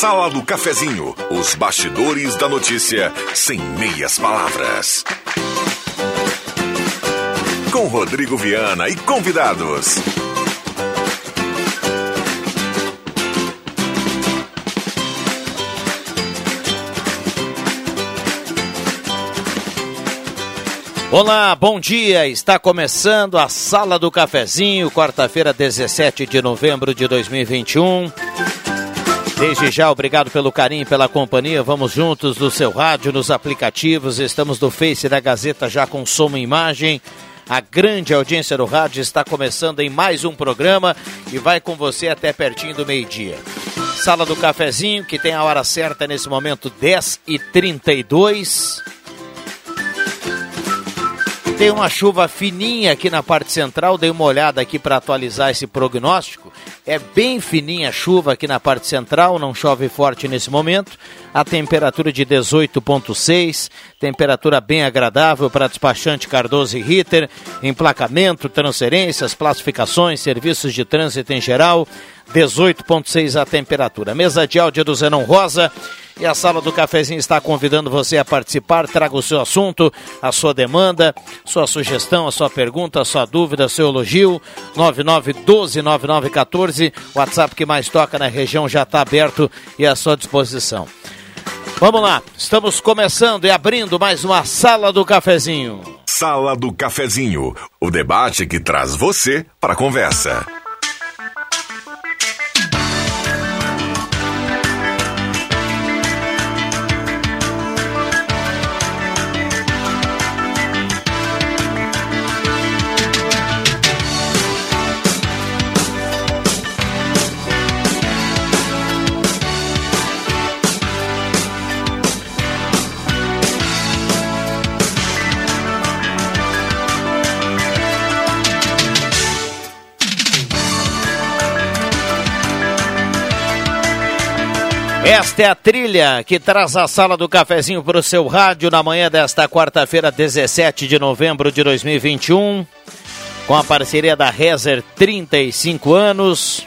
Sala do Cafezinho, os bastidores da notícia sem meias palavras. Com Rodrigo Viana e convidados. Olá, bom dia. Está começando a Sala do Cafezinho, quarta-feira, 17 de novembro de 2021. Desde já, obrigado pelo carinho pela companhia. Vamos juntos no seu rádio, nos aplicativos. Estamos no Face da Gazeta já com som e imagem. A grande audiência do rádio está começando em mais um programa e vai com você até pertinho do meio-dia. Sala do Cafezinho, que tem a hora certa nesse momento, 10h32. Tem uma chuva fininha aqui na parte central, dei uma olhada aqui para atualizar esse prognóstico. É bem fininha a chuva aqui na parte central, não chove forte nesse momento. A temperatura de 18,6, temperatura bem agradável para despachante Cardoso e Ritter, emplacamento, transferências, classificações, serviços de trânsito em geral. 18,6 a temperatura. Mesa de áudio do Zenon Rosa. E a sala do cafezinho está convidando você a participar. Traga o seu assunto, a sua demanda, sua sugestão, a sua pergunta, a sua dúvida, seu elogio. 99129914. WhatsApp que mais toca na região já está aberto e à sua disposição. Vamos lá, estamos começando e abrindo mais uma Sala do Cafezinho. Sala do Cafezinho, o debate que traz você para a conversa. Esta é a trilha que traz a sala do cafezinho para o seu rádio na manhã desta quarta-feira, 17 de novembro de 2021. Com a parceria da Rezer 35 anos.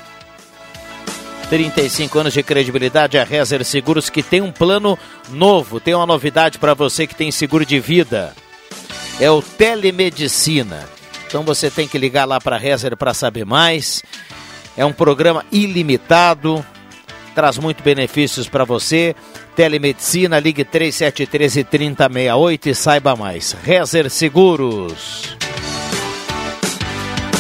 35 anos de credibilidade, a Rezer Seguros que tem um plano novo, tem uma novidade para você que tem seguro de vida. É o telemedicina. Então você tem que ligar lá para a Rezer para saber mais. É um programa ilimitado, traz muito benefícios para você. Telemedicina, ligue 3713 3068 e saiba mais. Rezer Seguros.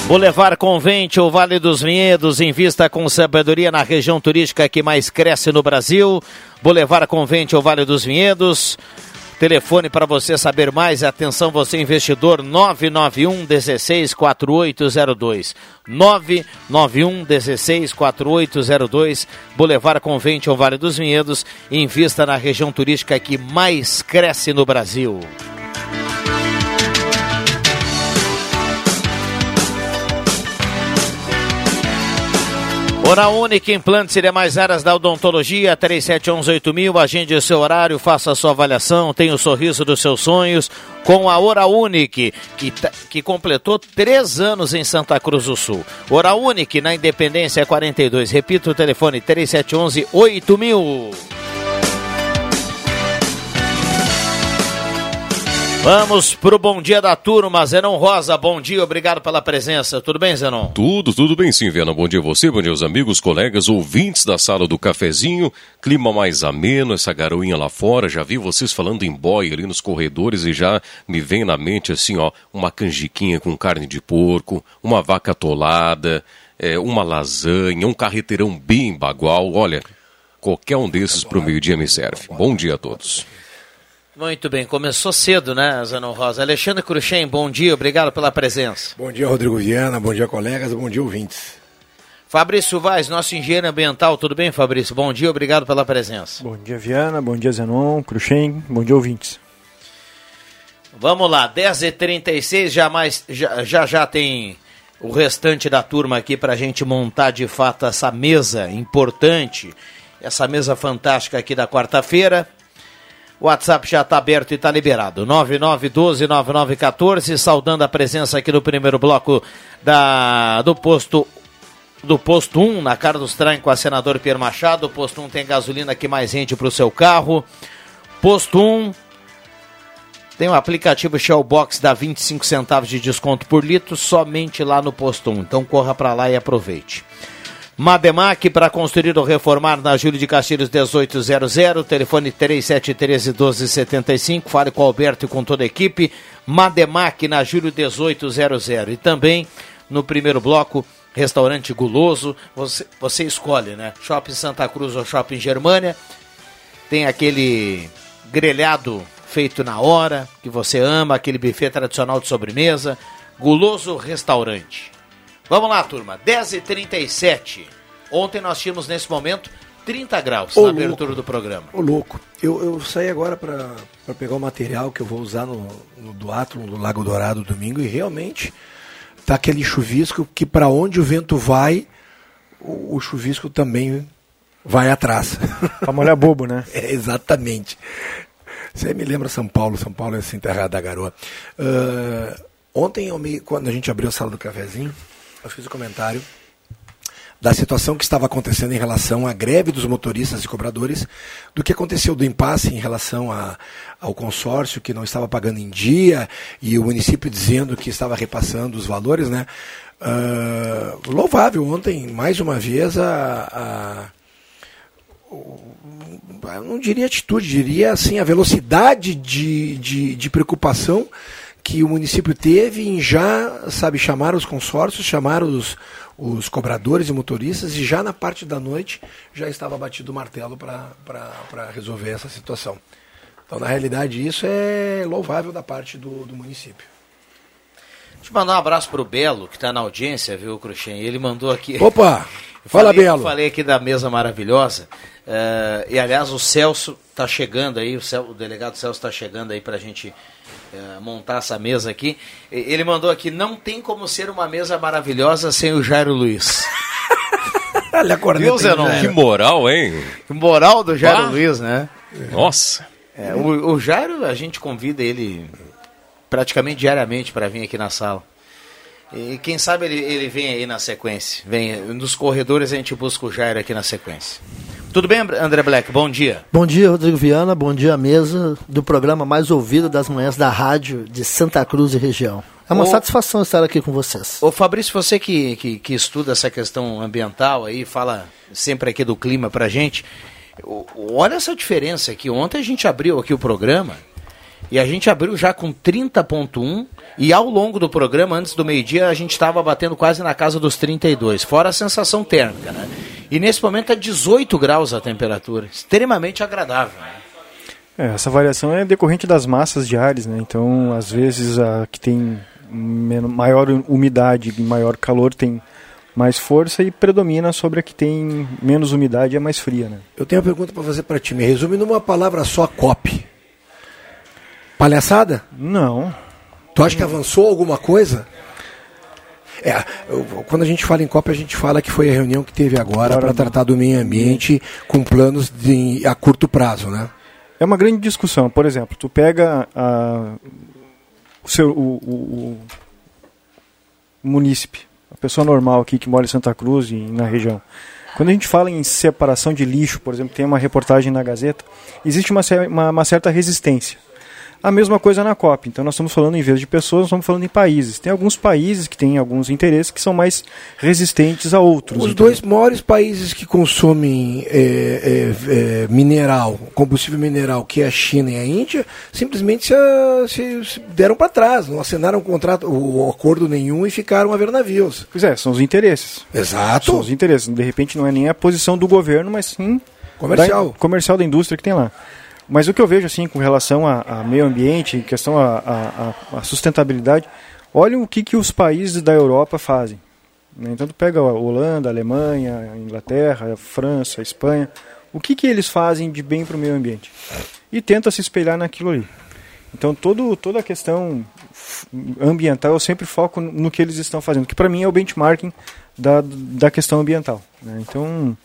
Boulevard Convente, o Vale dos Vinhedos, invista com sabedoria na região turística que mais cresce no Brasil. Boulevard Convente, o Vale dos Vinhedos. Telefone para você saber mais, atenção você investidor 991 16 4802. 991 16 4802, Boulevard Convente ao Vale dos Vinhedos, invista na região turística que mais cresce no Brasil. Hora Única, implantes e demais áreas da odontologia, 37118000, agende o seu horário, faça a sua avaliação, tenha o sorriso dos seus sonhos com a Hora Unique, que, que completou três anos em Santa Cruz do Sul. Hora Unique, na Independência 42, repito o telefone, 37118000. Vamos pro bom dia da turma, Zenon Rosa, bom dia, obrigado pela presença. Tudo bem, Zenon? Tudo, tudo bem sim, Viana. Bom dia a você, bom dia aos amigos, colegas, ouvintes da sala do cafezinho. Clima mais ameno, essa garoinha lá fora. Já vi vocês falando em boy ali nos corredores e já me vem na mente assim, ó, uma canjiquinha com carne de porco, uma vaca atolada, é, uma lasanha, um carreteirão bem bagual. Olha, qualquer um desses pro meio-dia me serve. Bom dia a todos. Muito bem, começou cedo, né, Zanon Rosa? Alexandre Cruxem, bom dia, obrigado pela presença. Bom dia, Rodrigo Viana, bom dia, colegas, bom dia, ouvintes. Fabrício Vaz, nosso engenheiro ambiental, tudo bem, Fabrício? Bom dia, obrigado pela presença. Bom dia, Viana, bom dia, Zenon, Cruxem, bom dia, ouvintes. Vamos lá, 10h36, já, mais, já, já já tem o restante da turma aqui para a gente montar de fato essa mesa importante, essa mesa fantástica aqui da quarta-feira. O WhatsApp já está aberto e está liberado. 9912-9914, saudando a presença aqui no primeiro bloco da, do posto do posto 1, na Carlos Traem com a senador Pierre Machado. O posto 1 tem gasolina que mais rende para o seu carro. Posto 1 tem o um aplicativo Shellbox dá 25 centavos de desconto por litro somente lá no posto 1. Então corra para lá e aproveite. Mademac para construir ou reformar na Júlio de Castilhos 1800, telefone 3713 1275. Fale com o Alberto e com toda a equipe. Mademac na Júlio 1800. E também no primeiro bloco restaurante guloso, você, você escolhe, né? Shopping Santa Cruz ou Shopping Germânia. Tem aquele grelhado feito na hora, que você ama, aquele buffet tradicional de sobremesa. Guloso Restaurante. Vamos lá, turma. 10h37. Ontem nós tínhamos nesse momento 30 graus Ô, na louco. abertura do programa. Ô, louco. Eu, eu saí agora para pegar o material que eu vou usar no, no Duathlon do Lago Dourado domingo e realmente tá aquele chuvisco que para onde o vento vai, o, o, chuvisco também vai atrás. Para molhar bobo, né? É, exatamente. Você me lembra São Paulo, São Paulo é essa enterrada da garoa. Uh, ontem, me, quando a gente abriu a sala do cafezinho, eu fiz um comentário da situação que estava acontecendo em relação à greve dos motoristas e cobradores, do que aconteceu do impasse em relação a, ao consórcio que não estava pagando em dia e o município dizendo que estava repassando os valores, né? Uh, louvável ontem, mais uma vez, a, a não diria atitude, diria assim, a velocidade de, de, de preocupação que o município teve em já, sabe, chamar os consórcios, chamar os, os cobradores e motoristas, e já na parte da noite já estava batido o martelo para resolver essa situação. Então, na realidade, isso é louvável da parte do, do município. Deixa eu mandar um abraço para o Belo, que está na audiência, viu, Cruxem? Ele mandou aqui. Opa! Fala, falei, Belo. Falei aqui da mesa maravilhosa. Uh, e, aliás, o Celso está chegando aí, o, Cel, o, delegado Celso está chegando aí para a gente uh, montar essa mesa aqui. Ele mandou aqui: não tem como ser uma mesa maravilhosa sem o Jairo Luiz. Olha a corneta. Que moral, hein? Que moral do Jairo ah. Luiz, né? Nossa. É, o, o Jairo, a gente convida ele praticamente diariamente para vir aqui na sala. E quem sabe ele, ele vem aí na sequência. Vem nos corredores a gente busca o Jairo aqui na sequência. Tudo bem, André Black? Bom dia. Bom dia, Rodrigo Viana. Bom dia, mesa do programa mais ouvido das manhãs da rádio de Santa Cruz e região. É uma satisfação estar aqui com vocês. Ô Fabrício, você que, que, que, estuda essa questão ambiental aí, fala sempre aqui do clima pra gente. Olha essa diferença aqui. Ontem a gente abriu aqui o programa e a gente abriu já com 30.1 e ao longo do programa, antes do meio-dia, a gente estava batendo quase na casa dos 32, fora a sensação térmica, né? E nesse momento é 18 graus a temperatura, extremamente agradável. Né? É, essa variação é decorrente das massas de ares, né? Então, às vezes, a que tem maior umidade e maior calor tem mais força e predomina sobre a que tem menos umidade e é mais fria, né? Eu tenho uma pergunta para fazer para ti. Me resume numa palavra só, COP. Palhaçada? Não. Tu acha que avançou alguma coisa? É, eu, quando a gente fala em COP, a gente fala que foi a reunião que teve agora para tratar do meio ambiente com planos de, a curto prazo, né? É uma grande discussão. Por exemplo, tu pega a, o, seu, o, o, o munícipe, a pessoa normal aqui que mora em Santa Cruz e na região. Quando a gente fala em separação de lixo, por exemplo, tem uma reportagem na Gazeta, existe uma, uma, uma certa resistência. A mesma coisa na COP. Então nós estamos falando, em vez de pessoas, nós estamos falando em países. Tem alguns países que têm alguns interesses que são mais resistentes a outros. Os então. dois maiores países que consomem é, é, é, mineral, combustível mineral, que é a China e a Índia, simplesmente se, se, deram para trás, não assinaram contrato, o, acordo nenhum e ficaram a ver navios. Pois é, são os interesses. Exato. São os interesses. De repente não é nem a posição do governo, mas sim comercial, da, comercial da indústria que tem lá. Mas o que eu vejo assim com relação a, a meio ambiente, em questão a, a, a, sustentabilidade, olhem o que, que os países da Europa fazem. Né? Então tu pega a Holanda, a Alemanha, a Inglaterra, a França, a Espanha, o que, que eles fazem de bem para o meio ambiente? E tenta se espelhar naquilo ali. Então todo, toda a questão ambiental eu sempre foco no que eles estão fazendo, que para mim é o benchmarking da, da questão ambiental. Né? Então,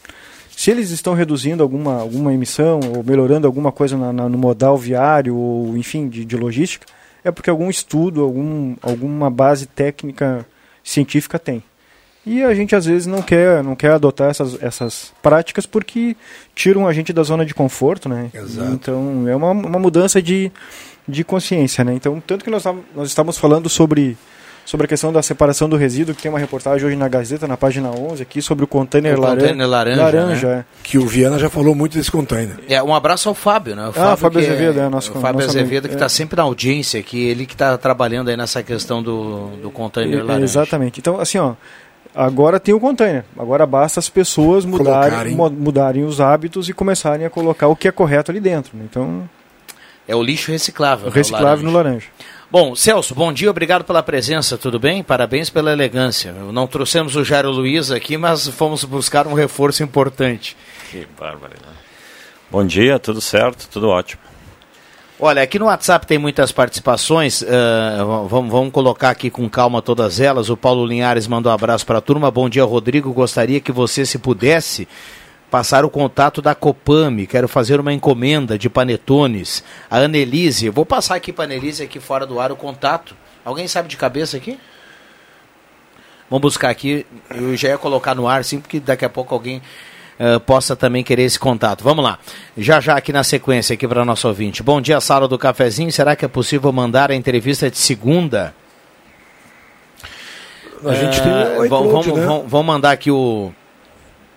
se eles estão reduzindo alguma, alguma emissão ou melhorando alguma coisa na, na, no modal viário ou enfim de, de logística, é porque algum estudo, algum, alguma base técnica científica tem. E a gente às vezes não quer, não quer adotar essas, essas práticas porque tiram a gente da zona de conforto, né? Exato. Então é uma, uma mudança de, de consciência, né? Então, tanto que nós, nós estamos falando sobre sobre a questão da separação do resíduo, que tem uma reportagem hoje na Gazeta, na página 11, aqui, sobre o container, O laran- container laranja, laranja né? é. Que o Viana já falou muito desse container. É, um abraço ao Fábio, né? O Ah, Fábio que Azevedo, é, nosso- o Fábio nosso Azevedo que é. está sempre na audiência aqui, ele que está trabalhando aí nessa questão do, do container É, laranja. Exatamente. Então, assim, ó, agora tem o container. Agora basta as pessoas mudarem, Colocarem. mudarem os hábitos e começarem a colocar o que é correto ali dentro. né? Então, É o lixo reciclável. né, o reciclável no laranja. Bom, Celso, bom dia, obrigado pela presença, tudo bem? Parabéns pela elegância. Não trouxemos o Jairo Luiz aqui, mas fomos buscar um reforço importante. Que barbaridade. Bom dia, tudo certo, tudo ótimo. Olha, aqui no WhatsApp tem muitas participações, eh, vamos, vamos colocar aqui com calma todas elas. O Paulo Linhares mandou um abraço para a turma. Bom dia, Rodrigo. Gostaria que você, se pudesse, passar o contato da Copame. Quero fazer uma encomenda de panetones. A Anelise, vou passar aqui para a Anelise, aqui fora do ar, o contato. Alguém sabe de cabeça aqui? Vamos buscar aqui. Eu já ia colocar no ar, sim, porque daqui a pouco alguém eh, possa também querer esse contato. Vamos lá. Já já aqui na sequência, aqui para nosso ouvinte. Bom dia, sala do cafezinho. Será que é possível mandar a entrevista de segunda? A gente tem Eh, o vamos, né? vamos- vamos mandar aqui o,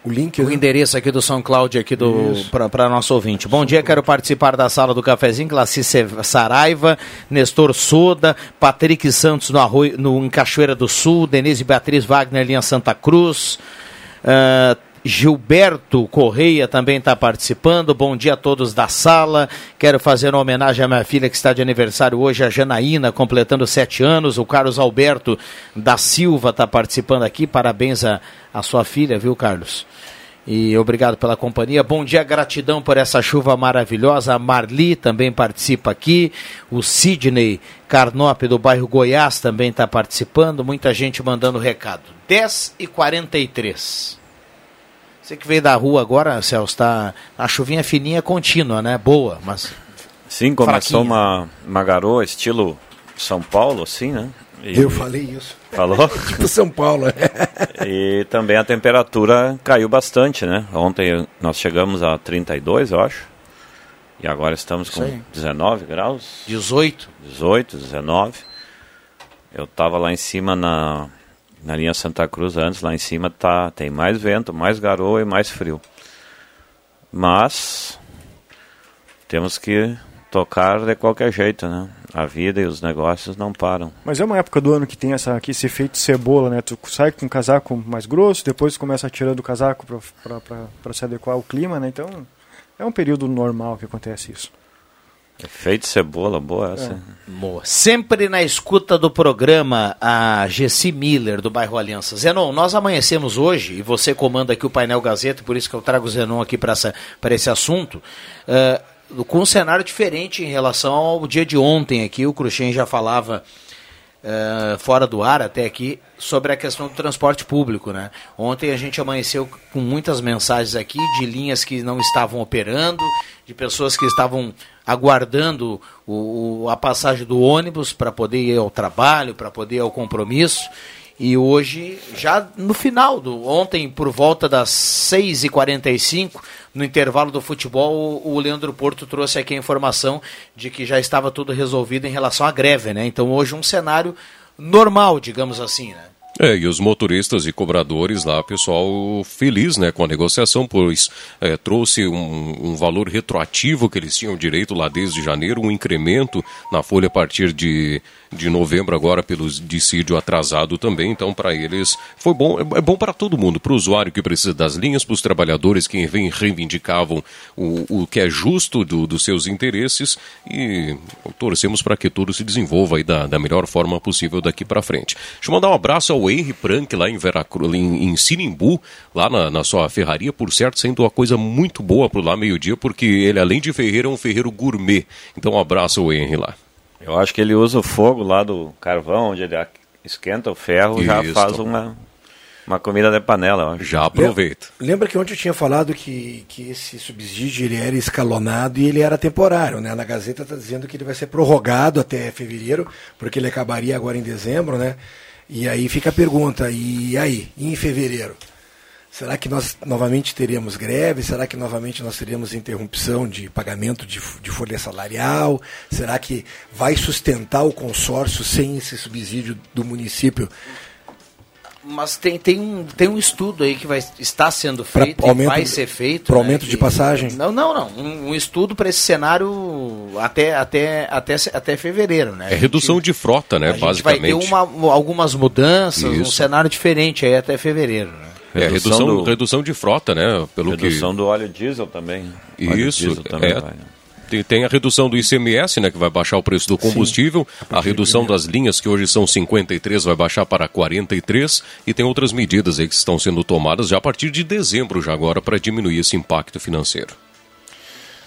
O link, o né? endereço aqui do SoundCloud aqui do para nosso ouvinte. Bom dia, quero participar da sala do cafezinho, Classice Saraiva, Nestor Soda, Patrick Santos no, Arroio, no em Cachoeira do Sul, Denise Beatriz Wagner linha Santa Cruz. ah, Gilberto Correia também está participando. Bom dia a todos da sala. Quero fazer uma homenagem à minha filha que está de aniversário hoje, a Janaína, completando sete anos. O Carlos Alberto da Silva está participando aqui. Parabéns à sua filha, viu, Carlos? E obrigado pela companhia. Bom dia, gratidão por essa chuva maravilhosa. A Marli também participa aqui. O Sidney Carnop do bairro Goiás também está participando. Muita gente mandando recado. 10 e 43 Você que veio da rua agora, Celso, tá a chuvinha fininha contínua, né? Boa, mas Sim, começou Fraquinha. uma, uma garoa estilo São Paulo, assim, né? E- Eu falei isso. Falou? Tipo São Paulo. e também a temperatura caiu bastante, né? Ontem nós chegamos a 32, eu acho. E agora estamos com Isso aí. 19 graus, 18. 18, 19. Eu estava lá em cima na, na linha Santa Cruz antes, lá em cima tá, tem mais vento, mais garoa e mais frio. Mas temos que tocar de qualquer jeito, né? A vida e os negócios não param. Mas é uma época do ano que tem essa, aqui, esse efeito cebola, né? Tu sai com um casaco mais grosso, depois começa tirando o casaco para se adequar ao clima, né? Então, é um período normal que acontece isso. Efeito cebola, boa essa. Boa. Sempre na escuta do programa, a Gessi Miller, do bairro Aliança. Zenon, nós amanhecemos hoje, e você comanda aqui o painel Gazeta, por isso que eu trago o Zenon aqui para esse assunto, eh, com um cenário diferente em relação ao dia de ontem aqui. O Cruxem já falava eh, fora do ar até aqui sobre a questão do transporte público, né? Ontem a gente amanheceu com muitas mensagens aqui de linhas que não estavam operando, de pessoas que estavam aguardando o, o- a passagem do ônibus para poder ir ao trabalho, para poder ir ao compromisso. E hoje, já no final do ontem, por volta das 6h45, no intervalo do futebol, o, o Leandro Porto trouxe aqui a informação de que já estava tudo resolvido em relação à greve, né? Então hoje um cenário normal, digamos assim, né? É, e os motoristas e cobradores lá, pessoal feliz né, com a negociação, pois é, trouxe um, um valor retroativo que eles tinham direito lá desde janeiro, um incremento na folha a partir de, de novembro, agora pelo dissídio atrasado também. Então, para eles foi bom, é, é bom para todo mundo, para o usuário que precisa das linhas, para os trabalhadores que vem, reivindicavam o, o que é justo do, dos seus interesses e torcemos para que tudo se desenvolva aí da, da melhor forma possível daqui para frente. Deixa eu mandar um abraço ao o Henry Prank lá em Veracruz, em, em Sinimbu, lá na, na, sua ferraria, por certo, sendo uma coisa muito boa pro lá meio-dia, porque ele, além de ferreiro, é um ferreiro gourmet. Então, um abraço ao Henry lá. Eu acho que ele usa o fogo lá do carvão, onde ele esquenta o ferro, e já faz uma, uma comida de panela, Já aproveita. Lembra que ontem eu tinha falado que, que esse subsídio ele era escalonado e ele era temporário, né? Na Gazeta está dizendo que ele vai ser prorrogado até fevereiro, porque ele acabaria agora em dezembro, né? E aí fica a pergunta, e aí, em fevereiro? Será que nós novamente teremos greve? Será que novamente nós teremos interrupção de pagamento de, de folha salarial? Será que vai sustentar o consórcio sem esse subsídio do município? Mas tem, tem, um, tem um estudo aí que vai, está sendo feito pra, aumento, vai ser feito. Para né, aumento de passagem? Não, não, não. Um, um estudo para esse cenário até, até, até, até fevereiro. Né? É redução gente, de frota, né? A basicamente. vai ter uma, algumas mudanças, Isso. um cenário diferente aí até fevereiro. Né? É, redução, do, redução de frota, né? Pelo redução que... do óleo diesel também. Isso, diesel também é, vai, né? Tem a redução do ICMS, né, que vai baixar o preço do combustível, a, a redução das linhas que hoje são 53 vai baixar para 43 e tem outras medidas aí que estão sendo tomadas já a partir de dezembro já agora para diminuir esse impacto financeiro.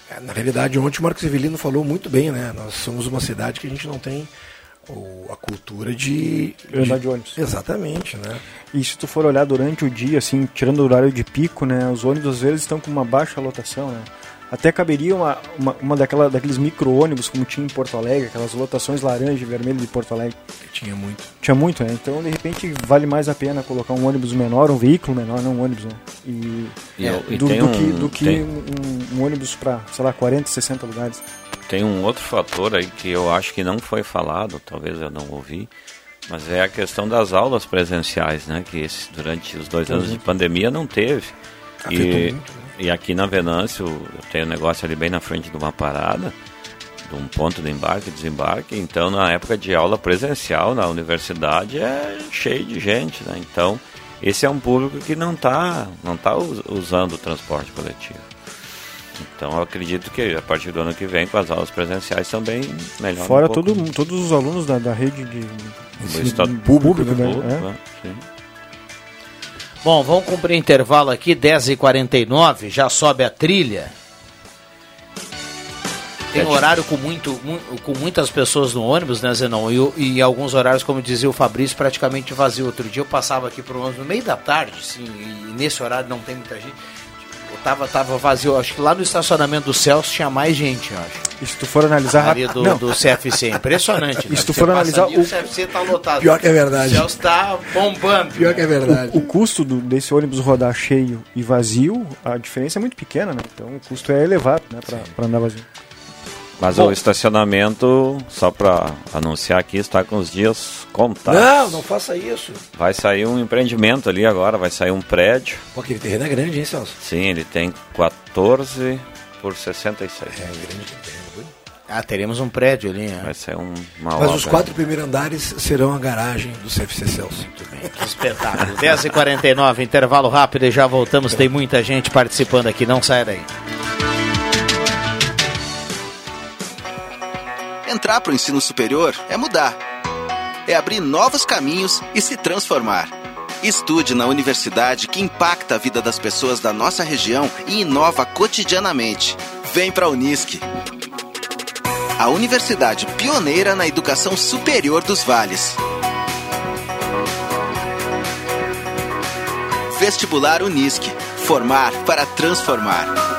É, na realidade, ontem o Marcos Evelino falou muito bem, né? Nós somos uma cidade que a gente não tem a cultura de, andar de, de ônibus. Exatamente, né? E se tu for olhar durante o dia, assim, tirando o horário de pico, né, os ônibus às vezes estão com uma baixa lotação, né? Até caberia uma, uma, uma daquela, daqueles micro-ônibus como tinha em Porto Alegre, aquelas lotações laranja e vermelho de Porto Alegre. Tinha muito. Tinha muito, né? Então, de repente, vale mais a pena colocar um ônibus menor, um veículo menor, não um ônibus, né? E, e, é, e do, do, um, que, do que um, um, ônibus para, sei lá, 40, 60 lugares. Tem um outro fator aí que eu acho que não foi falado, talvez eu não ouvi, mas é a questão das aulas presenciais, né? Que esse, durante os dois anos de uhum. pandemia não teve. Afetou e, muito, né? E aqui na Venâncio, eu tenho um negócio ali bem na frente de uma parada, de um ponto de embarque e desembarque. Então, na época de aula presencial na universidade, é cheio de gente, né? Então, esse é um público que não está não tá usando o transporte coletivo. Então, eu acredito que a partir do ano que vem, com as aulas presenciais também melhor. Fora um todo, todos os alunos da, da rede de, do estado público, público né? Público, é. né? Bom, vamos cumprir intervalo aqui, 10h49, já sobe a trilha. Tem horário com, muito, com muitas pessoas no ônibus, né, Zenon? E, e alguns horários, como dizia o Fabrício, praticamente vazio. Outro dia eu passava aqui para o ônibus no meio da tarde, sim, e nesse horário não tem muita gente tava, tava vazio. Acho que lá no estacionamento do Celso tinha mais gente, eu acho. E se tu for analisar. A área do, não. do CFC, impressionante. E se tu for analisar. Ali, o... o CFC tá lotado. Pior que é verdade. O Celso tá bombando. Pior que é verdade. O, o custo do, desse ônibus rodar cheio e vazio, a diferença é muito pequena, né? Então o custo é elevado, né, para andar vazio. Mas Bom, o estacionamento, só para anunciar aqui, está com os dias contados. Não, não faça isso. Vai sair um empreendimento ali agora, vai sair um prédio. Pô, aquele terreno é grande, hein, Celso? Sim, ele tem 14 por 66. É grande terreno. Ah, teremos um prédio ali, né? Vai ser um, uma Mas os quatro primeiros andares serão a garagem do CFC Celso. Muito bem, que espetáculo. 10h49, intervalo rápido e já voltamos. Tem muita gente participando aqui, não saia daí. Entrar para o ensino superior é mudar. É abrir novos caminhos e se transformar. Estude na universidade que impacta a vida das pessoas da nossa região e inova cotidianamente. Vem para a Unisque. A universidade pioneira na educação superior dos vales. Vestibular Unisque. Formar para transformar.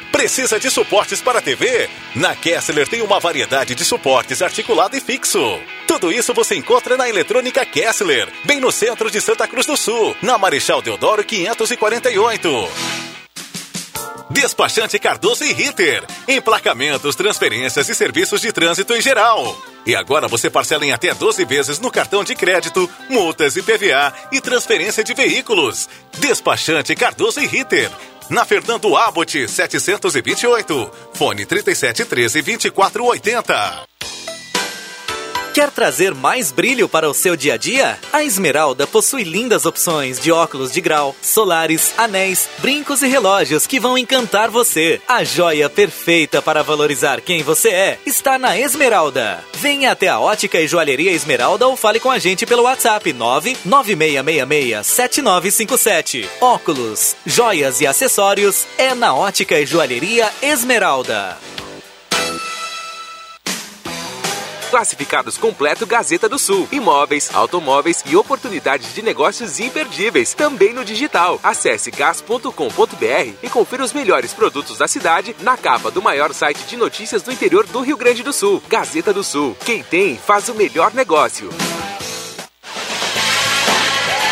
Precisa de suportes para TV? Na Kessler tem uma variedade de suportes articulado e fixo. Tudo isso você encontra na Eletrônica Kessler, bem no centro de Santa Cruz do Sul, na Marechal Deodoro 548. Despachante Cardoso e Ritter. Emplacamentos, transferências e serviços de trânsito em geral. E agora você parcela em até 12 vezes no cartão de crédito, multas e PVA e transferência de veículos. Despachante Cardoso e Ritter. Na Fernando Abbott 728. Fone 3713 2480. Quer trazer mais brilho para o seu dia a dia? A Esmeralda possui lindas opções de óculos de grau, solares, anéis, brincos e relógios que vão encantar você. A joia perfeita para valorizar quem você é está na Esmeralda. Venha até a Ótica e Joalheria Esmeralda ou fale com a gente pelo WhatsApp 996667957. Óculos, joias e acessórios é na Ótica e Joalheria Esmeralda. Classificados completo Gazeta do Sul. Imóveis, automóveis e oportunidades de negócios imperdíveis. Também no digital. Acesse gas.com.br e confira os melhores produtos da cidade na capa do maior site de notícias do interior do Rio Grande do Sul. Gazeta do Sul. Quem tem, faz o melhor negócio.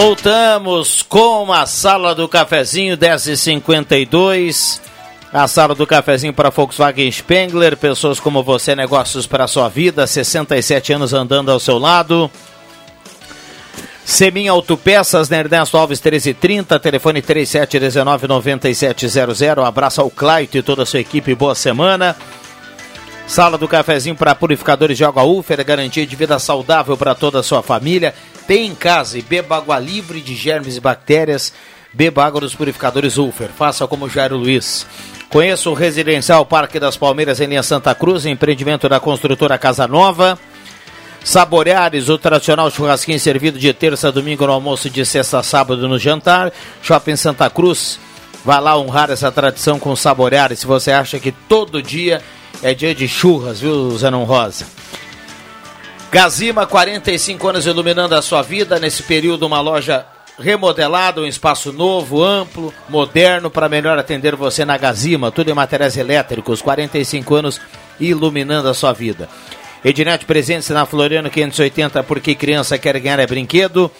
Voltamos com a sala do cafezinho 10h52. A sala do cafezinho para Volkswagen Spengler, pessoas como você, negócios para sua vida, 67 anos andando ao seu lado. Semin Autopeças, na Ernesto Alves 1330, telefone 3719-9700. Abraço ao Claito e toda a sua equipe, boa semana. Sala do cafezinho para purificadores de água Ufer, garantia de vida saudável para toda a sua família. Tem em casa e beba água livre de germes e bactérias. Beba água dos purificadores Ulfer. Faça como Jairo Luiz. Conheça o Residencial Parque das Palmeiras em linha Santa Cruz, empreendimento da construtora Casa Nova. Saboreares, o tradicional churrasquinho servido de terça a domingo no almoço, de sexta a sábado no jantar. Shopping Santa Cruz. Vá lá honrar essa tradição com Saboreares. Se você acha que todo dia é dia de churras, viu, Zenon Rosa? Gazima, 45 anos iluminando a sua vida. Nesse período, uma loja remodelada, um espaço novo, amplo, moderno para melhor atender você na Gazima. Tudo em materiais elétricos, 45 anos iluminando a sua vida. Ednet presente na Floriano 580, porque criança quer ganhar é brinquedo.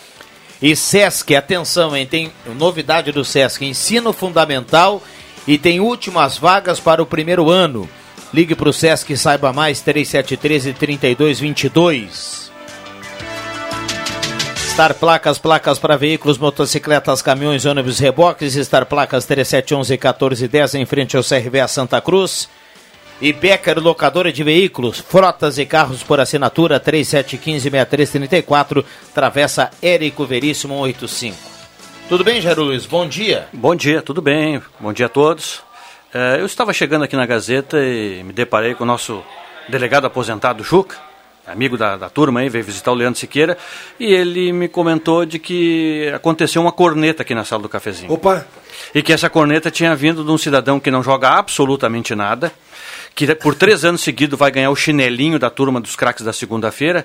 E Sesc, atenção, hein? Tem novidade do Sesc, ensino fundamental e tem últimas vagas para o primeiro ano. Ligue para o Sesc e saiba mais, 3713-3222. Star Placas, placas para veículos, motocicletas, caminhões, ônibus, reboques. Star Placas 3711-1410 em frente ao CRVA Santa Cruz. E Becker, locadora de veículos, frotas e carros por assinatura 3715-6334, Travessa Érico Veríssimo 185. Tudo bem, Jairo Luiz? Bom dia. Bom dia, tudo bem. Bom dia a todos. É, eu estava chegando aqui na Gazeta e me deparei com o nosso delegado aposentado, Juca, amigo da, da turma aí, veio visitar o Leandro Siqueira, e ele me comentou de que aconteceu uma corneta aqui na sala do cafezinho. Opa! E que essa corneta tinha vindo de um cidadão que não joga absolutamente nada, que por três anos seguidos vai ganhar o chinelinho da turma dos craques da segunda-feira,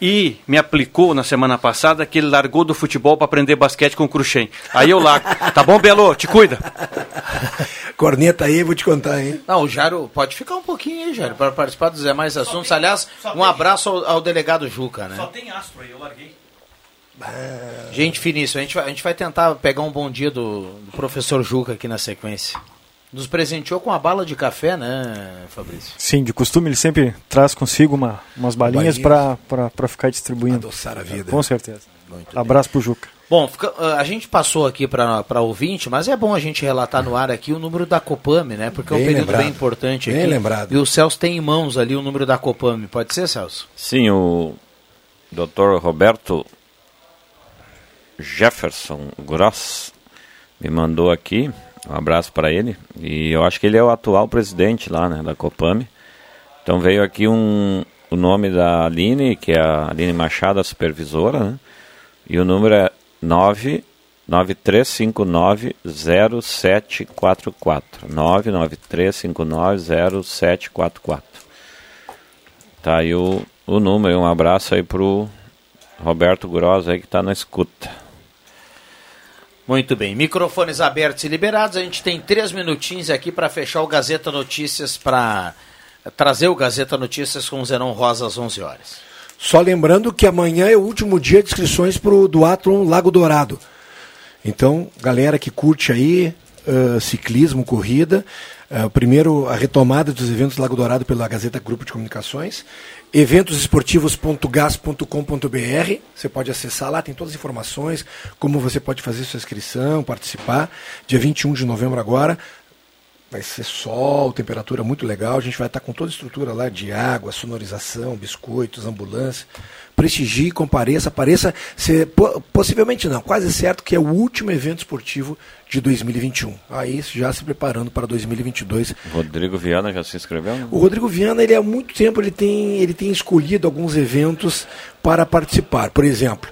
e me aplicou na semana passada que ele largou do futebol para aprender basquete com o Cruxem. Aí eu largo. Tá bom, Belo? Te cuida. Corneta aí, vou te contar, hein? Não, o Jairo, pode ficar um pouquinho aí, Jairo, para participar dos demais assuntos. Tem, Aliás, um abraço ao, ao, delegado Juca, né? Só tem astro aí, eu larguei. Gente finíssima, a gente, vai, a gente vai tentar pegar um bom dia do, do professor Juca aqui na sequência. Nos presenteou com uma bala de café, né, Fabrício? Sim, de costume ele sempre traz consigo uma, umas balinhas, para ficar distribuindo. Adoçar a vida. Com certeza. Muito Abraço bem. pro Juca. Bom, fica, a gente passou aqui para ouvinte, mas é bom a gente relatar no ar aqui o número da Copame, né? Porque bem é um período lembrado. bem importante bem aqui. lembrado. E o Celso tem em mãos ali o número da Copame. Pode ser, Celso? Sim, o Dr. Roberto Jefferson Gross me mandou aqui. Um abraço para ele. E eu acho que ele é o atual presidente lá, né, da Copame. Então veio aqui um, o nome da Aline, que é a Aline Machado, a supervisora, né? E o número é 993590744. 993590744. Tá aí o, o número. Um abraço aí pro Roberto Gross aí que tá na escuta. Muito bem, microfones abertos e liberados. A gente tem três minutinhos aqui para fechar o Gazeta Notícias, para trazer o Gazeta Notícias com o Zenon Rosa às 11 horas. Só lembrando que amanhã é o último dia de inscrições para o Duatlon Lago Dourado. Então, galera que curte aí, uh, ciclismo, corrida, uh, primeiro a retomada dos eventos Lago Dourado pela Gazeta Grupo de Comunicações eventosesportivos.gas.com.br. Você pode acessar lá, tem todas as informações, como você pode fazer sua inscrição, participar. Dia 21 de novembro agora. Vai ser sol, temperatura muito legal. A gente vai estar com toda a estrutura lá de água, sonorização, biscoitos, ambulância. Prestigie, compareça, apareça. Ser, possivelmente não, quase certo que é o último evento esportivo de 2021. Aí já se preparando para 2022. Rodrigo Viana já se inscreveu? Né? O Rodrigo Viana, ele há muito tempo ele tem, ele tem escolhido alguns eventos para participar. Por exemplo,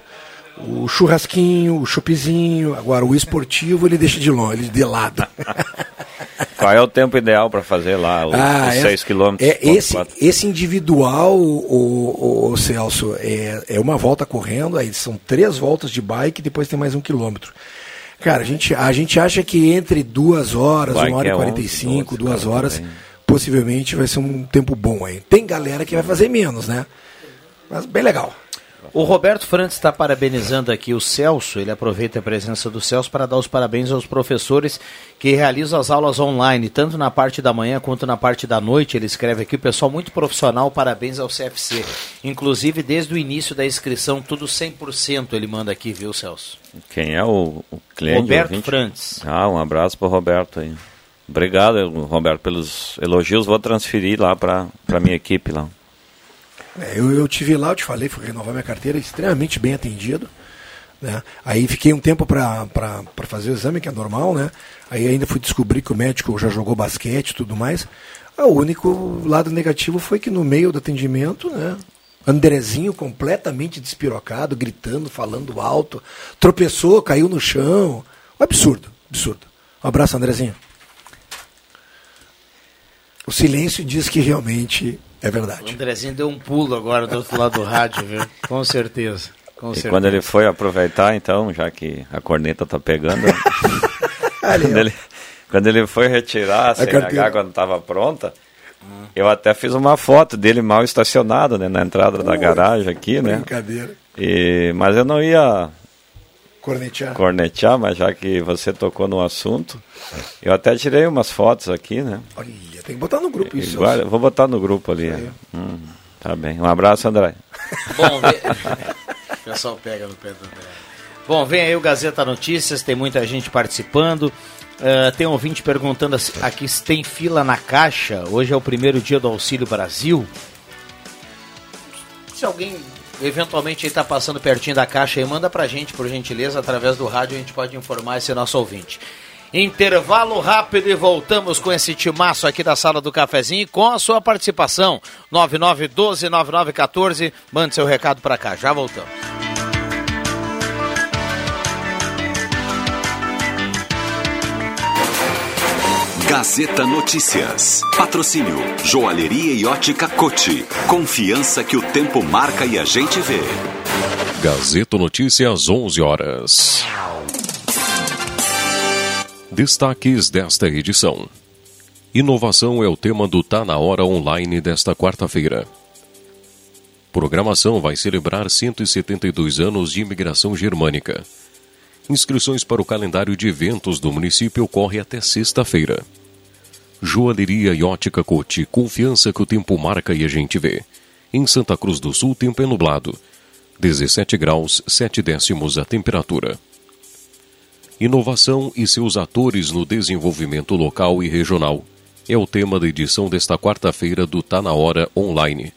o churrasquinho, o chopezinho, agora o esportivo ele deixa de longe, ele de lado. Qual é o tempo ideal para fazer lá os, ah, 6 é, km? É, esse, esse individual, o, o, o Celso, é, é uma volta correndo, aí são três voltas de bike e depois tem mais um quilômetro. Cara, a gente, a gente acha que entre duas horas, uma hora e quarenta e cinco, duas horas, também. possivelmente vai ser um tempo bom aí. Tem galera que vai fazer menos, né? Mas bem legal. O Roberto Frantes está parabenizando aqui o Celso, ele aproveita a presença do Celso para dar os parabéns aos professores que realizam as aulas online, tanto na parte da manhã quanto na parte da noite. Ele escreve aqui, o pessoal muito profissional, parabéns ao CFC. Inclusive, desde o início da inscrição, tudo 100% ele manda aqui, viu, Celso? Quem é o, o cliente? Roberto ouvinte? Frantes. Ah, um abraço para o Roberto aí. Obrigado, Roberto, pelos elogios. Vou transferir lá para a minha equipe lá. É, eu, eu tive lá, eu te falei, fui renovar minha carteira, extremamente bem atendido. Né? Aí fiquei um tempo para fazer o exame, que é normal, né? Aí ainda fui descobrir que o médico já jogou basquete e tudo mais. O único lado negativo foi que no meio do atendimento, né? Andrezinho completamente despirocado, gritando, falando alto, tropeçou, caiu no chão. Um absurdo, absurdo. Um abraço, Andrezinho. O silêncio diz que realmente é verdade. O Andrezinho deu um pulo agora do outro lado do rádio, viu? Com certeza. Com e certeza. quando ele foi aproveitar, então, já que a corneta tá pegando. quando, ele, quando ele foi retirar a CNH quando estava pronta, eu até fiz uma foto dele mal estacionado, né, na entrada da garagem aqui, né? Brincadeira. E, mas eu não ia cornetear. cornetear, mas já que você tocou no assunto, eu até tirei umas fotos aqui, né? Olha, tem que botar no grupo isso. Igual, vou botar no grupo ali. Hum, tá bem. Um abraço, André. Bom, o pessoal pega no pé do André. Bom, vem aí o Gazeta Notícias, tem muita gente participando. Uh, tem um ouvinte perguntando aqui se tem fila na caixa. Hoje é o primeiro dia do Auxílio Brasil. Se alguém eventualmente está passando pertinho da caixa aí, manda pra gente, por gentileza, através do rádio a gente pode informar esse nosso ouvinte. Intervalo rápido e voltamos com esse timaço aqui da sala do cafezinho com a sua participação. 9912-9914. Mande seu recado para cá. Já voltamos. Gazeta Notícias. Patrocínio. Joalheria e ótica Cote. Confiança que o tempo marca e a gente vê. Gazeta Notícias, 11 horas. Destaques desta edição. Inovação é o tema do Tá na Hora Online desta quarta-feira. Programação vai celebrar 172 anos de imigração germânica. Inscrições para o calendário de eventos do município ocorre até sexta-feira. Joalheria e ótica Cote, confiança que o tempo marca e a gente vê. Em Santa Cruz do Sul, tempo é nublado. 17 graus, 7 décimos a temperatura. Inovação e seus atores no desenvolvimento local e regional é o tema da edição desta quarta-feira do Tá na Hora Online.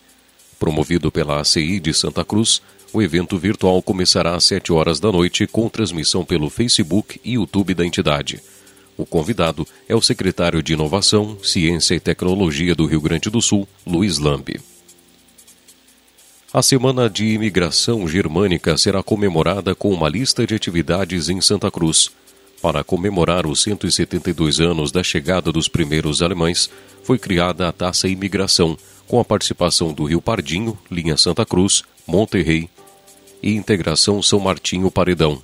Promovido pela ACI de Santa Cruz, O evento virtual começará às 7 horas da noite com transmissão pelo Facebook e YouTube da entidade. O convidado é o secretário de Inovação, Ciência e Tecnologia do Rio Grande do Sul, Luiz Lambe. A Semana de Imigração Germânica será comemorada com uma lista de atividades em Santa Cruz. Para comemorar os 172 anos da chegada dos primeiros alemães, foi criada a Taça Imigração, com a participação do Rio Pardinho, Linha Santa Cruz, Monterrey e Integração São Martinho Paredão.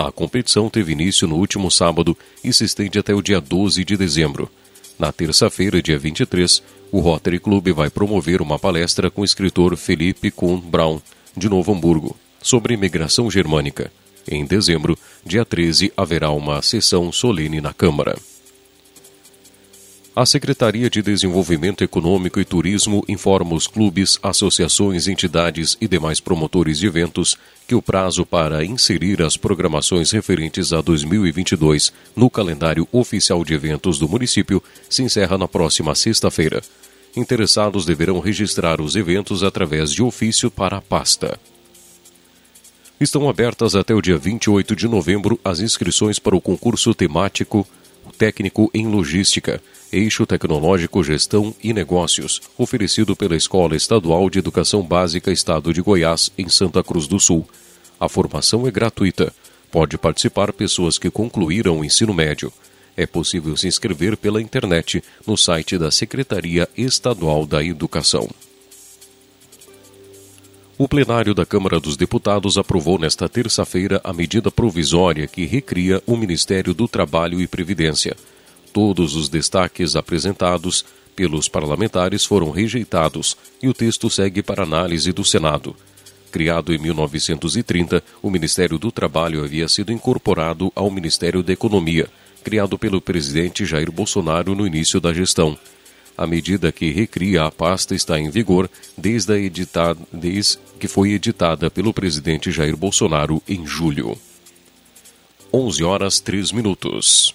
A competição teve início no último sábado e se estende até o dia 12 de dezembro. Na terça-feira, dia 23, o Rotary Club vai promover uma palestra com o escritor Felipe Kuhn Braun, de Novo Hamburgo, sobre imigração germânica. Em dezembro, dia 13, haverá uma sessão solene na Câmara. A Secretaria de Desenvolvimento Econômico e Turismo informa os clubes, associações, entidades e demais promotores de eventos que o prazo para inserir as programações referentes a 2022 no calendário oficial de eventos do município se encerra na próxima sexta-feira. Interessados deverão registrar os eventos através de ofício para a pasta. Estão abertas até o dia 28 de novembro as inscrições para o concurso temático técnico em logística Eixo Tecnológico Gestão e Negócios, oferecido pela Escola Estadual de Educação Básica Estado de Goiás, em Santa Cruz do Sul. A formação é gratuita. Pode participar pessoas que concluíram o ensino médio. É possível se inscrever pela internet no site da Secretaria Estadual da Educação. O plenário da Câmara dos Deputados aprovou nesta terça-feira a medida provisória que recria o Ministério do Trabalho e Previdência todos os destaques apresentados pelos parlamentares foram rejeitados e o texto segue para análise do Senado. Criado em 1930, o Ministério do Trabalho havia sido incorporado ao Ministério da Economia, criado pelo presidente Jair Bolsonaro no início da gestão. A medida que recria a pasta está em vigor desde, editada, desde que foi editada pelo presidente Jair Bolsonaro em julho. 11 horas 3 minutos.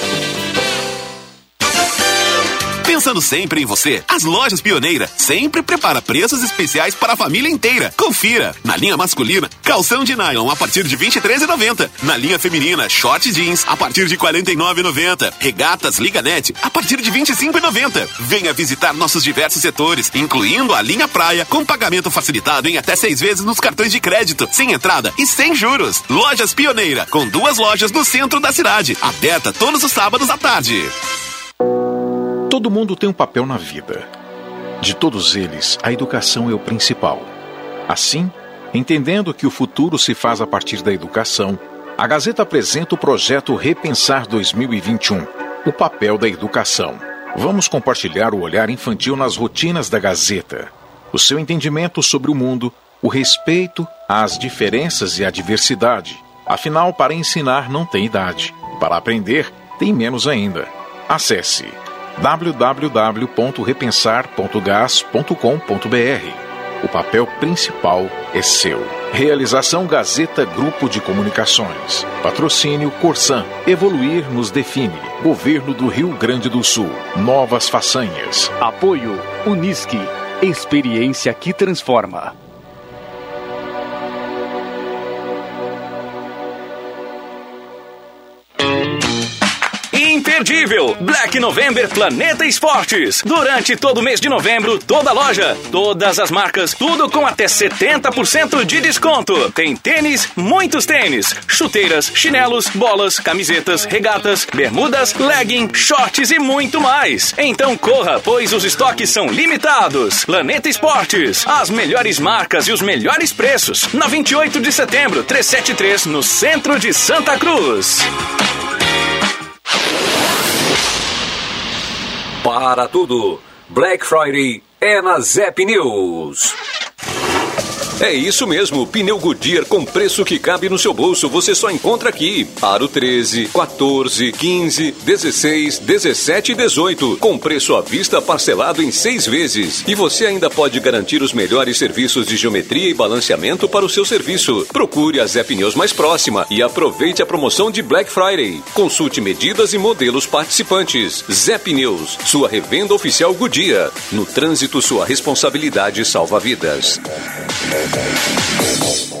Pensando sempre em você, as lojas Pioneira sempre prepara preços especiais para a família inteira. Confira. Na linha masculina, calção de nylon a partir de R$ 23,90. Na linha feminina, short jeans a partir de R$ 49,90. Regatas Liga Net a partir de R$ 25,90. Venha visitar nossos diversos setores, incluindo a linha praia, com pagamento facilitado em até seis vezes nos cartões de crédito, sem entrada e sem juros. Lojas Pioneira, com duas lojas no centro da cidade, aberta todos os sábados à tarde. Todo mundo tem um papel na vida. De todos eles, a educação é o principal. Assim, entendendo que o futuro se faz a partir da educação, a Gazeta apresenta o projeto Repensar 2021 o papel da educação. Vamos compartilhar o olhar infantil nas rotinas da Gazeta, o seu entendimento sobre o mundo, o respeito às diferenças e à diversidade. Afinal, para ensinar não tem idade, para aprender tem menos ainda. Acesse www.repensar.gas.com.br. O papel principal é seu. Realização Gazeta Grupo de Comunicações. Patrocínio Corsan. Evoluir nos define. Governo do Rio Grande do Sul. Novas façanhas. Apoio Unisque. Experiência que transforma. Imperdível. Black November Planeta Esportes. Durante todo o mês de novembro, toda loja, todas as marcas, tudo com até 70% de desconto. Tem tênis, muitos tênis, chuteiras, chinelos, bolas, camisetas, regatas, bermudas, legging, shorts e muito mais. Então corra, pois os estoques são limitados. Planeta Esportes, as melhores marcas e os melhores preços. Na 28 de setembro, 373, no centro de Santa Cruz. Para tudo, Black Friday é na Zep News. É isso mesmo, pneu Goodyear com preço que cabe no seu bolso, você só encontra aqui. Aro 13, 14, 15, 16, 17 e 18, com preço à vista parcelado em seis vezes. E você ainda pode garantir os melhores serviços de geometria e balanceamento para o seu serviço. Procure a Zé Pneus mais próxima e aproveite a promoção de Black Friday. Consulte medidas e modelos participantes. Zé Pneus, sua revenda oficial Goodyear. No trânsito, sua responsabilidade salva vidas. Thank you.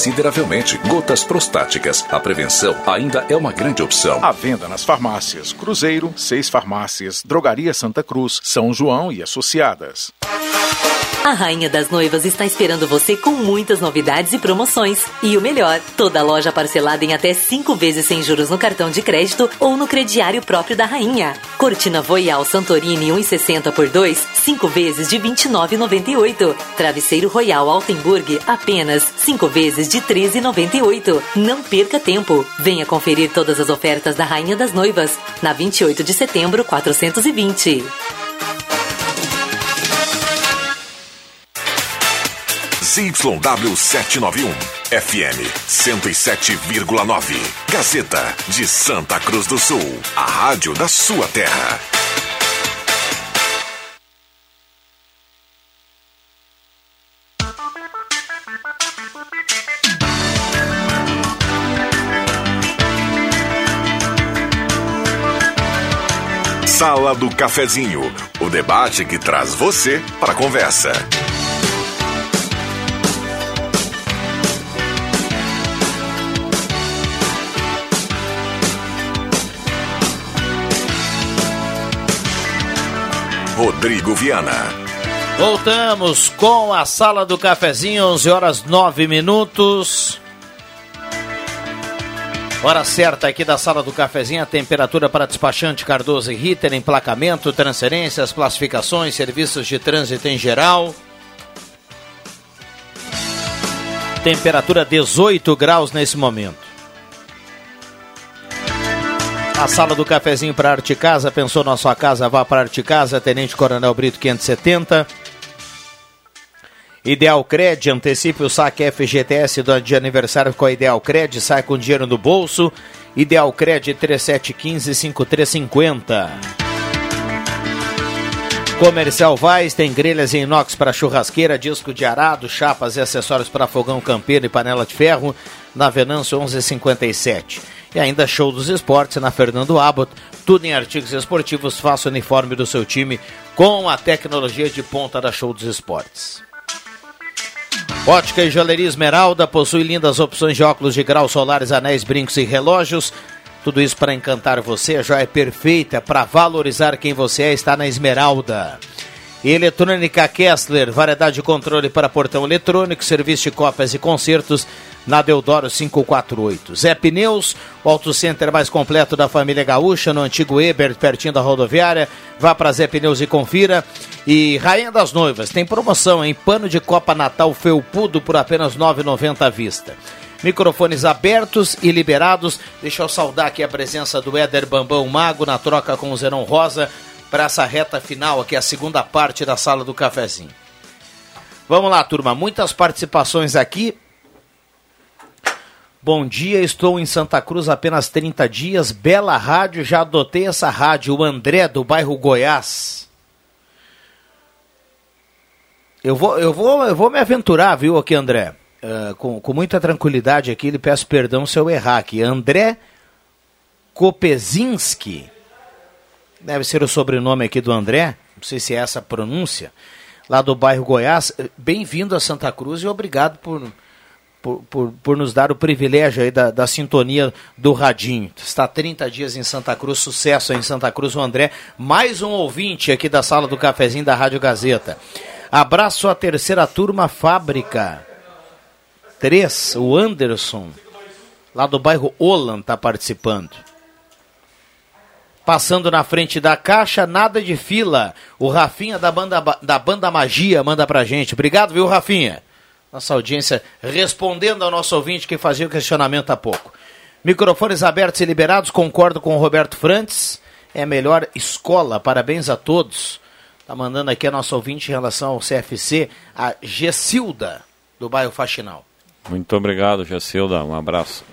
consideravelmente. Gotas prostáticas. A prevenção ainda é uma grande opção. À venda nas farmácias Cruzeiro, seis farmácias, Drogaria Santa Cruz, São João e Associadas. A Rainha das Noivas está esperando você com muitas novidades e promoções. E o melhor, toda loja parcelada em até cinco vezes sem juros no cartão de crédito ou no crediário próprio da Rainha. Cortina Voyal Santorini 1,60 por 2, 5 vezes de 29,98. Travesseiro Royal Altenburg, apenas 5 vezes de 13,98. Não perca tempo. Venha conferir todas as ofertas da Rainha das Noivas, na 28 de setembro 420. ZYW 791, FM 107,9. Gazeta de Santa Cruz do Sul, a rádio da sua terra. Sala do Cafezinho, o debate que traz você para a conversa. Rodrigo Viana. Voltamos com a Sala do Cafezinho, 11 horas 9 minutos. Hora certa aqui da Sala do Cafezinho, a temperatura para despachante Cardoso e Ritter, emplacamento, transferências, classificações, serviços de trânsito em geral. Temperatura 18 graus nesse momento. A sala do cafezinho para Arte Casa, pensou na sua casa, vá para Arte Casa, Tenente Coronel Brito 570. Ideal Cred, antecipe o saque FGTS de aniversário com a Ideal Cred, sai com dinheiro no bolso. Ideal Cred 3715-5350. Comercial Vaz tem grelhas em inox para churrasqueira, disco de arado, chapas e acessórios para fogão campeiro e panela de ferro na Venâncio 1157. E ainda show dos esportes na Fernando Abbott. Tudo em artigos esportivos. Faça o uniforme do seu time com a tecnologia de ponta da Show dos Esportes. Ótica e Joalheria Esmeralda possui lindas opções de óculos de grau solares, anéis, brincos e relógios. Tudo isso para encantar você. A joia é perfeita para valorizar quem você é. Está na Esmeralda. Eletrônica Kessler, variedade de controle para portão eletrônico, serviço de cópias e concertos na Deodoro 548. Zé Pneus, o auto center mais completo da família gaúcha, no antigo Eber, pertinho da rodoviária. Vá para Zé Pneus e confira. E Rainha das Noivas, tem promoção em pano de Copa Natal Felpudo por apenas R$ 9,90 à vista. Microfones abertos e liberados. Deixa eu saudar aqui a presença do Éder Bambão Mago na troca com o Zerão Rosa para essa reta final aqui, a segunda parte da sala do cafezinho. Vamos lá, turma. Muitas participações aqui. Bom dia, estou em Santa Cruz apenas 30 dias. Bela rádio, já adotei essa rádio. O André, do bairro Goiás. Eu vou, eu vou, eu vou me aventurar, viu, aqui, André? Uh, com, com muita tranquilidade aqui, ele peço perdão se eu errar aqui. André Kopezinski. Deve ser o sobrenome aqui do André. Não sei se é essa a pronúncia. Lá do bairro Goiás. Bem-vindo a Santa Cruz e obrigado por por, por, por nos dar o privilégio aí da, da sintonia do Radinho. Está 30 dias em Santa Cruz, sucesso aí em Santa Cruz, o André. Mais um ouvinte aqui da sala do cafezinho da Rádio Gazeta. Abraço à terceira turma Fábrica. Três, o Anderson, lá do bairro Olan, está participando. Passando na frente da caixa, nada de fila. O Rafinha da banda, da banda Magia manda pra gente. Obrigado, viu, Rafinha? nossa audiência respondendo ao nosso ouvinte que fazia o questionamento há pouco. Microfones abertos e liberados, concordo com o Roberto Frantes. É a melhor escola, parabéns a todos. Está mandando aqui a nossa ouvinte em relação ao CFC, a Gessilda, do bairro Faxinal. Muito obrigado, Gessilda. Um abraço.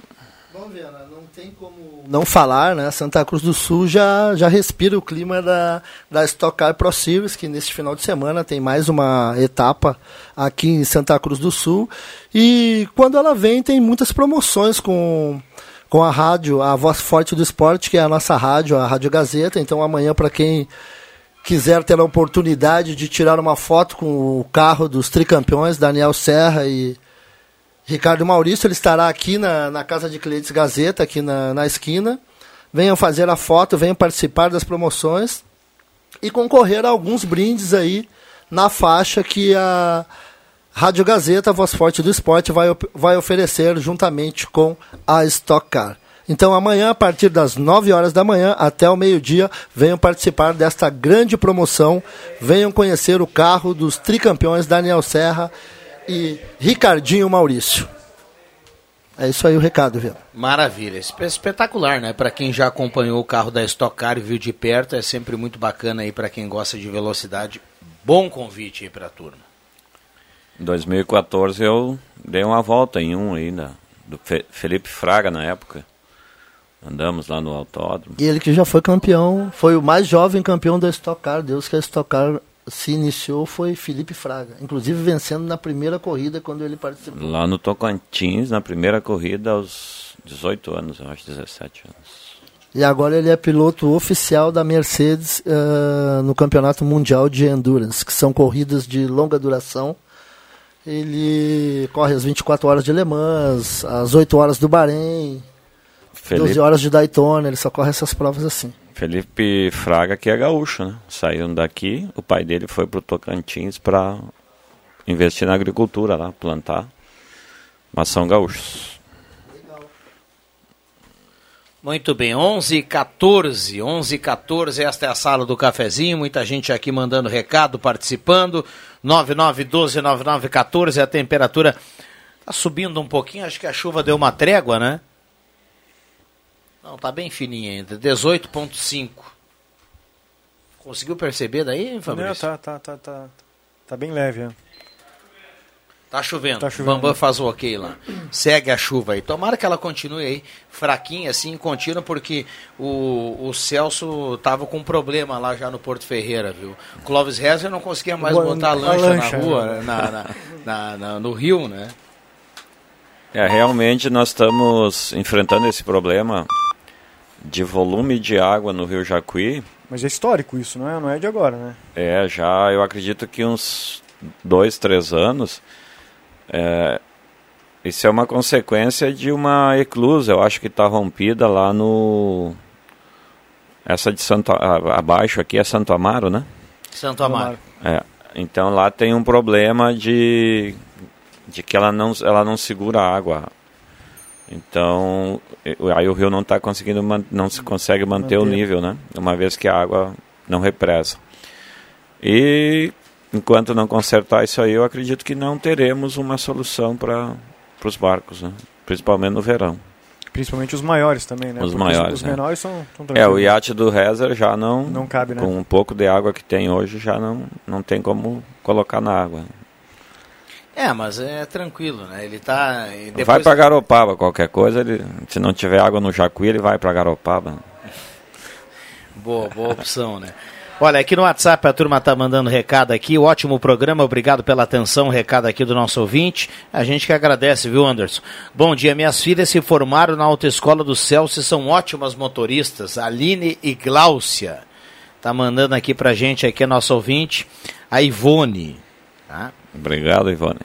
Bom, Viana, não tem como não falar, né? Santa Cruz do Sul já, já respira o clima da, da Stock Car Pro Series, que neste final de semana tem mais uma etapa aqui em Santa Cruz do Sul. E quando ela vem, tem muitas promoções com, com a rádio, a voz forte do esporte, que é a nossa rádio, a Rádio Gazeta. Então amanhã, para quem quiser ter a oportunidade de tirar uma foto com o carro dos tricampeões, Daniel Serra e Ricardo Maurício, ele estará aqui na, na Casa de Clientes Gazeta, aqui na, na esquina. Venham fazer a foto, venham participar das promoções e concorrer a alguns brindes aí na faixa que a Rádio Gazeta, a Voz Forte do Esporte, vai, vai oferecer juntamente com a Stock Car. Então amanhã, a partir das 9 horas da manhã até o meio-dia, venham participar desta grande promoção. Venham conhecer o carro dos tricampeões Daniel Serra e Ricardinho Maurício. É isso aí o recado, viu? Maravilha. Espetacular, né? Para quem já acompanhou o carro da Stock Car e viu de perto, é sempre muito bacana aí para quem gosta de velocidade. Bom convite aí para a turma. Em 2014 eu dei uma volta em um ainda, do Felipe Fraga na época. Andamos lá no autódromo. E ele que já foi campeão, foi o mais jovem campeão da Stock Car. Deus que a Stock Car se iniciou foi Felipe Fraga, inclusive vencendo na primeira corrida quando ele participou. Lá no Tocantins, na primeira corrida aos 18 anos, eu acho 17 anos. E agora ele é piloto oficial da Mercedes uh, no Campeonato Mundial de Endurance, que são corridas de longa duração. Ele corre às 24 horas de Le Mans, às 8 horas do Bahrein, Felipe... 12 horas de Daytona, ele só corre essas provas assim. Felipe Fraga, que é gaúcho, né? Saíram daqui, o pai dele foi para o Tocantins para investir na agricultura lá, plantar. Mas são gaúchos. Muito bem, 11 14 11 14 esta é a sala do cafezinho, muita gente aqui mandando recado, participando, 9912 9914, a temperatura está subindo um pouquinho, acho que a chuva deu uma trégua, né? Não, tá bem fininha ainda. 18.5. Conseguiu perceber daí, Fabrício? Não, tá, tá, tá, tá. Tá bem leve, é. Tá chovendo. Tá chovendo. Bambam faz o ok lá. Segue a chuva aí. Tomara que ela continue aí, fraquinha assim, contínua, porque o, o Celso tava com um problema lá já no Porto Ferreira, viu? Clóvis Reza não conseguia mais Boa, botar a lancha, lancha, na rua, né? na, na, na, na, no rio, né? É, realmente nós estamos enfrentando esse problema de volume de água no Rio Jacuí. Mas é histórico isso, não é? Não é de agora, né? É, já eu acredito que uns dois, três anos. É, isso é uma consequência de uma eclusa, eu acho que está rompida lá no. Essa de Santo. Abaixo aqui é Santo Amaro, né? Santo Amaro. É, então lá tem um problema de, de que ela não, ela não segura a água. Então, aí o rio não está conseguindo, não se consegue manter, o Manter. nível, né? Uma vez que a água não represa. E enquanto não consertar isso aí, eu acredito que não teremos uma solução para os barcos, né? Principalmente no verão. Principalmente os maiores também, né? Os Porque maiores. Os né? menores são, são É, o iate do Rezer já não. Não cabe, né? Com um pouco de água que tem hoje, já não, não tem como colocar na água. É, mas é tranquilo, né? Ele tá. e Vai depois- para Garopaba, qualquer coisa, ele, se não tiver água no Jacuí, ele vai para Garopaba. Boa, boa opção, né? Olha, aqui no WhatsApp a turma tá mandando recado aqui. Ótimo programa, obrigado pela atenção. Recado aqui do nosso ouvinte. A gente que agradece, viu, Anderson? Bom dia, minhas filhas se formaram na Autoescola do Celso e são ótimas motoristas. Aline e Gláucia. Tá mandando aqui pra gente, aqui a nossa ouvinte, a Ivone. Tá? Obrigado, Ivone.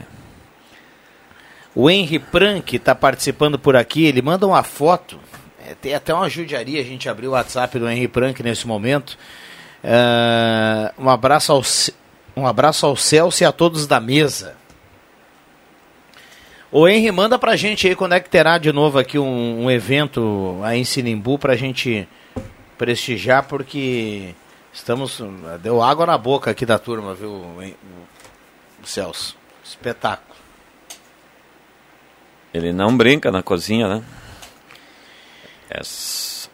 O Henry Prank está participando por aqui, ele manda uma foto. É, tem até uma judiaria, a gente abriu o WhatsApp do Henry Prank nesse momento. É, um, abraço ao, um abraço ao Celso e a todos da mesa. O Henry manda pra gente aí quando é que terá de novo aqui um, um evento aí em Sinimbu pra gente prestigiar, porque estamos. Deu água na boca aqui da turma, viu, Celso? Espetáculo. Ele não brinca na cozinha, né? Essa-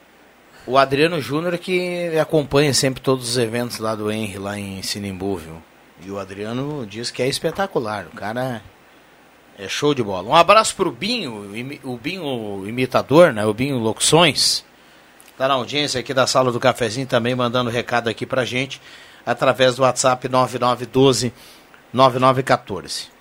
O Adriano Júnior que acompanha sempre todos os eventos lá do Henry, lá em Sinimbu, viu? E o Adriano diz que é espetacular. O cara é show de bola. Um abraço pro Binho, o Binho imitador, né? O Binho Locuções. Tá na audiência aqui da sala do cafezinho também mandando recado aqui pra gente através do WhatsApp 9912 9914.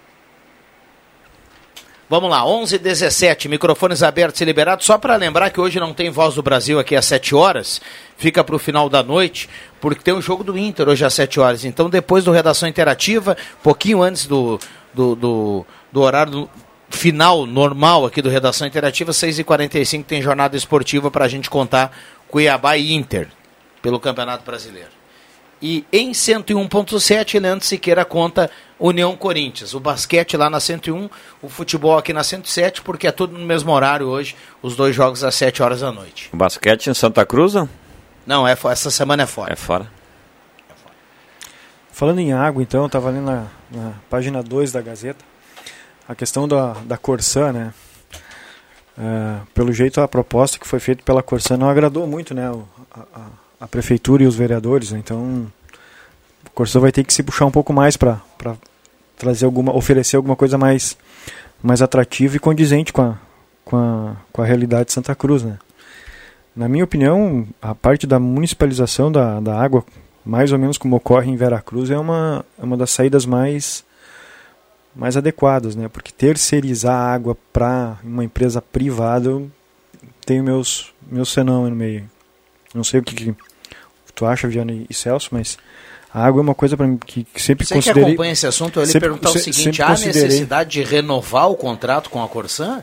Vamos lá, 11 17 microfones abertos e liberados. Só para lembrar que hoje não tem Voz do Brasil aqui às 7 horas, fica para o final da noite, porque tem o jogo do Inter hoje às 7 horas. Então, depois do Redação Interativa, pouquinho antes do, do, do, do horário final normal aqui do Redação Interativa, 6h45 tem jornada esportiva para a gente contar Cuiabá e Inter pelo Campeonato Brasileiro. E em 101.7, Leandro Siqueira conta União Corinthians. O basquete lá na 101, o futebol aqui na 107, porque é tudo no mesmo horário hoje, os dois jogos às 7 horas da noite. O basquete em Santa Cruz? não? Não, é, essa semana é fora. É fora. Falando em água, então, eu estava ali na, na página 2 da Gazeta, a questão da, da Corsã, né? É, pelo jeito, a proposta que foi feita pela Corsã não agradou muito, né? o- a, a- a prefeitura e os vereadores, né? então a Corsã vai ter que se puxar um pouco mais para trazer alguma, oferecer alguma coisa mais, mais atrativa e condizente com a, com a, com a realidade de Santa Cruz, né? Na minha opinião, a parte da municipalização da, da água, mais ou menos como ocorre em Veracruz, é uma, é uma das saídas mais, mais adequadas, né? Porque terceirizar a água para uma empresa privada, tenho meus, meus senão no meio. Não sei o que, que tu acha, Viana e Celso, mas a água é uma coisa para mim que, que sempre Você que considerei... acompanha esse assunto, eu ia perguntar o se- seguinte: sempre há considerei- necessidade de renovar o contrato com a Corsã?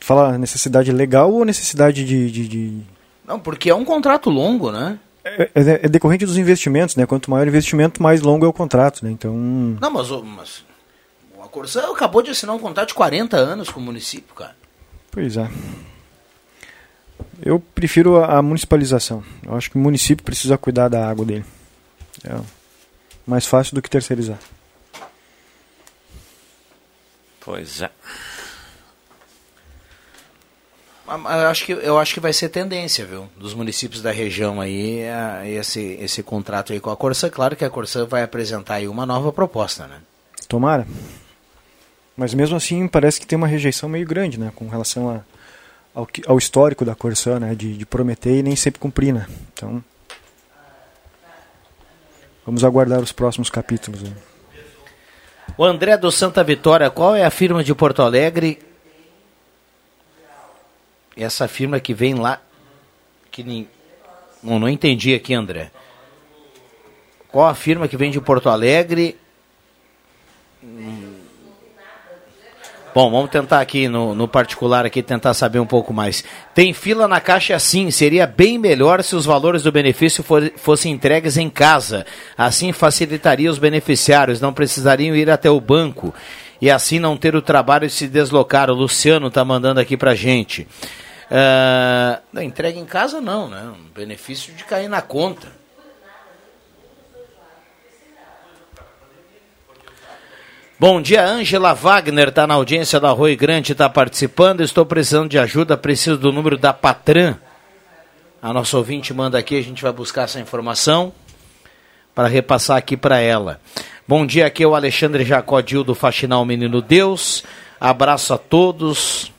Fala necessidade legal ou necessidade de- de- de, Não, porque é um contrato longo, né? É, é- é decorrente dos investimentos, né? Quanto maior o investimento, mais longo é o contrato, né? Então, Não, mas, o- mas a Corsã acabou de assinar um contrato de 40 anos com o município, cara. pois é. Eu prefiro a, a municipalização. Eu acho que o município precisa cuidar da água dele. É mais fácil do que terceirizar. Pois é. Eu acho, que, eu acho que vai ser tendência, viu? Dos municípios da região aí, a- esse, esse contrato aí com a Corsã. Claro que a Corsã vai apresentar aí uma nova proposta, né? Tomara. Mas mesmo assim, parece que tem uma rejeição meio grande, né? Com relação a, ao, que- ao histórico da Corsã, né? De, de prometer e nem sempre cumprir, né? Então, vamos aguardar os próximos capítulos. Né? O André do Santa Vitória, qual é a firma de Porto Alegre? Essa firma que vem lá. Que nem... não, não entendi aqui, André. Qual a firma que vem de Porto Alegre? Hum. Bom, vamos tentar aqui no, no particular aqui tentar saber um pouco mais. Tem fila na caixa sim, seria bem melhor se os valores do benefício for, fossem entregues em casa. Assim facilitaria os beneficiários, não precisariam ir até o banco e assim não ter o trabalho de se deslocar. O Luciano está mandando aqui pra gente. Uh, entrega em casa não, né? Um benefício de cair na conta. Bom dia, Ângela Wagner está na audiência da Rui Grande, está participando. Estou precisando de ajuda, preciso do número da Patran. A nossa ouvinte manda aqui, a gente vai buscar essa informação para repassar aqui para ela. Bom dia, aqui é o Alexandre Jacodil do Faxinal Menino Deus. Abraço a todos.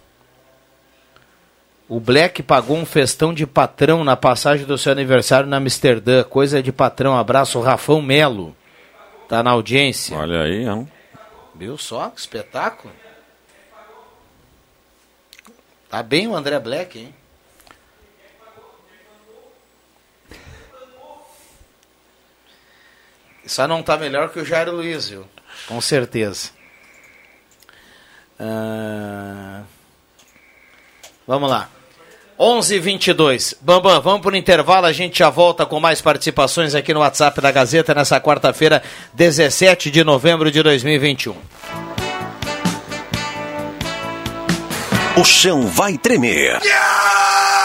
O Black pagou um festão de patrão na passagem do seu aniversário na Amsterdã. Coisa de patrão. Abraço, Rafão Melo. Tá na audiência. Olha aí, não. Viu só que espetáculo? Tá bem o André Black, hein? Só não tá melhor que o Jairo Luiz, viu? Com certeza. Uh... Vamos lá. 11:22. Bambam, vamos para o intervalo, a gente já volta com mais participações aqui no WhatsApp da Gazeta nessa quarta-feira, 17 de novembro de 2021. O chão vai tremer. Yeah!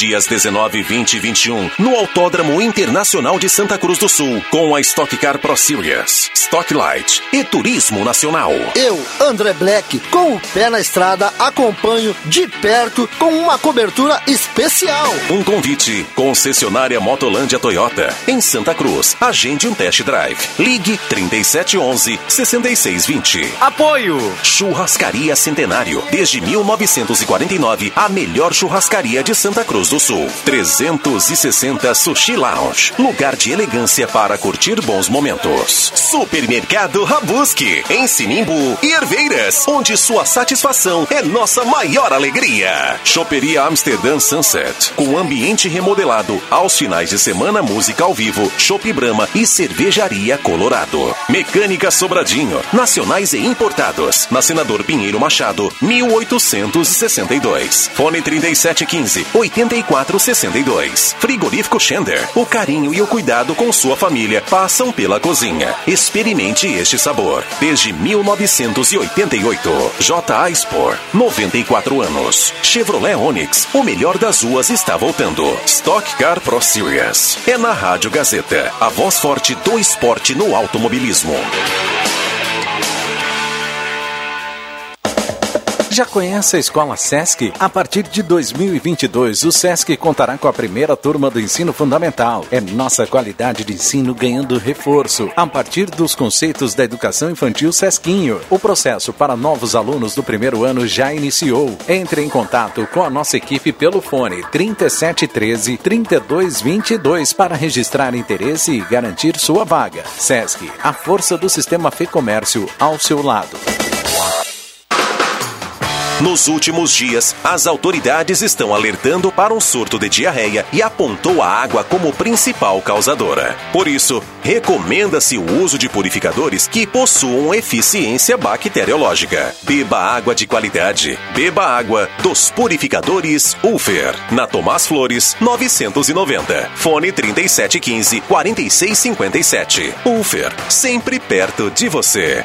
Dias 19, 20 e 21, no Autódromo Internacional de Santa Cruz do Sul, com a Stock Car Pro Series, Stock Light e Turismo Nacional. Eu, André Black, com o pé na estrada, acompanho de perto com uma cobertura especial. Um convite, concessionária Motolândia Toyota, em Santa Cruz. Agende um test drive. Ligue 3711 6620. Apoio! Churrascaria Centenário. Desde 1949, a melhor churrascaria de Santa Cruz do Sul. 360 Sushi Lounge. Lugar de elegância para curtir bons momentos. Supermercado Rabuski. Em Sinimbu e Herveiras. Onde sua satisfação é nossa maior alegria. Choperia Amsterdã Sunset. Com ambiente remodelado. Aos finais de semana, música ao vivo. Chopp Brahma e Cervejaria Colorado. Mecânica Sobradinho. Nacionais e importados. Na Senador Pinheiro Machado, 1862. Fone 3715 80 6462. Frigorífico Schender. O carinho e o cuidado com sua família passam pela cozinha. Experimente este sabor. Desde 1988. JA Sport. 94 anos. Chevrolet Onix. O melhor das ruas está voltando. Stock Car Pro Series. É na Rádio Gazeta. A voz forte do esporte no automobilismo. Já conhece a Escola SESC? A partir de 2022, o SESC contará com a primeira turma do ensino fundamental. É nossa qualidade de ensino ganhando reforço a partir dos conceitos da educação infantil SESCinho. O processo para novos alunos do primeiro ano já iniciou. Entre em contato com a nossa equipe pelo fone 3713 3222 para registrar interesse e garantir sua vaga. SESC, a força do sistema Fê Comércio ao seu lado. Nos últimos dias, as autoridades estão alertando para um surto de diarreia e apontou a água como principal causadora. Por isso, recomenda-se o uso de purificadores que possuam eficiência bacteriológica. Beba água de qualidade. Beba água dos purificadores Ufer. Na Tomás Flores, 990. Fone 3715 4657. Ufer, sempre perto de você.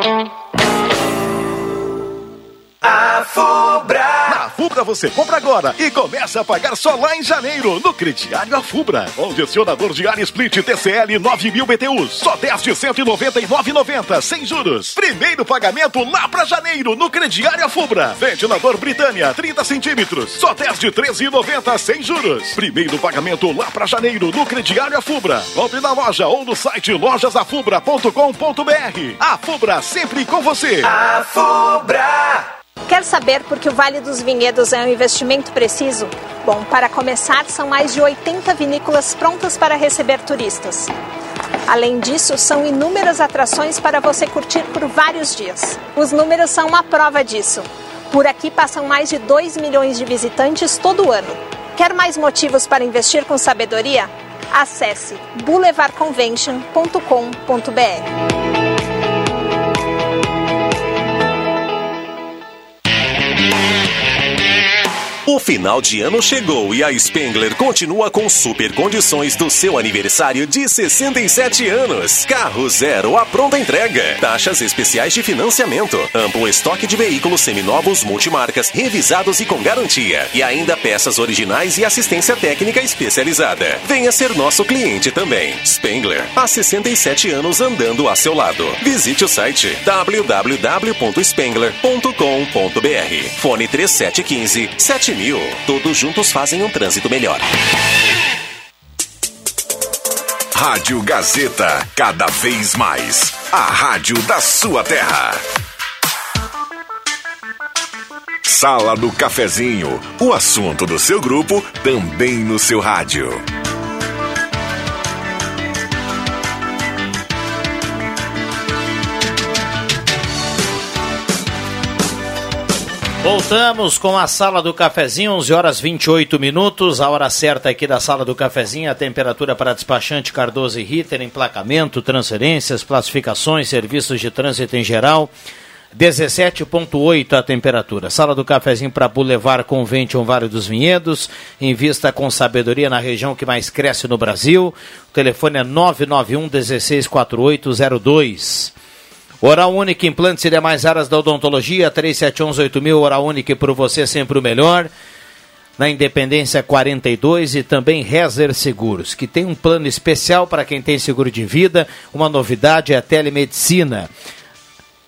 Fubra! Na Fubra você compra agora e começa a pagar só lá em janeiro, no crediário A Fubra. Condicionador de ar split TCL 9000 BTUs, só 10 de 199,90, sem juros. Primeiro pagamento lá pra janeiro, no crediário A Fubra. Ventilador Britânia, 30 centímetros, só 10 de 13,90, sem juros. Primeiro pagamento lá pra janeiro, no crediário A Fubra. Compre na loja ou no site lojasafubra.com.br. A Fubra sempre com você. A Fubra! Quer saber por que o Vale dos Vinhedos é um investimento preciso? Bom, para começar, são mais de 80 vinícolas prontas para receber turistas. Além disso, são inúmeras atrações para você curtir por vários dias. Os números são uma prova disso. Por aqui passam mais de 2 milhões de visitantes todo ano. Quer mais motivos para investir com sabedoria? Acesse boulevardconvention.com.br. O final de ano chegou e a Spengler continua com super condições do seu aniversário de 67 anos. Carro zero à pronta entrega. Taxas especiais de financiamento. Amplo estoque de veículos seminovos multimarcas, revisados e com garantia. E ainda peças originais e assistência técnica especializada. Venha ser nosso cliente também. Spengler, há 67 anos andando a seu lado. Visite o site www.spengler.com.br. Fone 3715 7 mil. Todos juntos fazem um trânsito melhor. Rádio Gazeta, cada vez mais. A rádio da sua terra. Sala do Cafezinho, o assunto do seu grupo também no seu rádio. Voltamos com a sala do cafezinho, 11 horas 28 minutos, a hora certa aqui da sala do cafezinho, a temperatura para despachante Cardoso e Ritter, emplacamento, transferências, classificações, serviços de trânsito em geral. 17.8 a temperatura. Sala do cafezinho para Boulevard Convention Vale dos Vinhedos. Invista com sabedoria na região que mais cresce no Brasil. O telefone é 991 164802. Oral Única, implantes e demais áreas da odontologia, 37118000, Oral Única por você sempre o melhor. Na Independência 42 e também Rezer Seguros, que tem um plano especial para quem tem seguro de vida. Uma novidade é a telemedicina.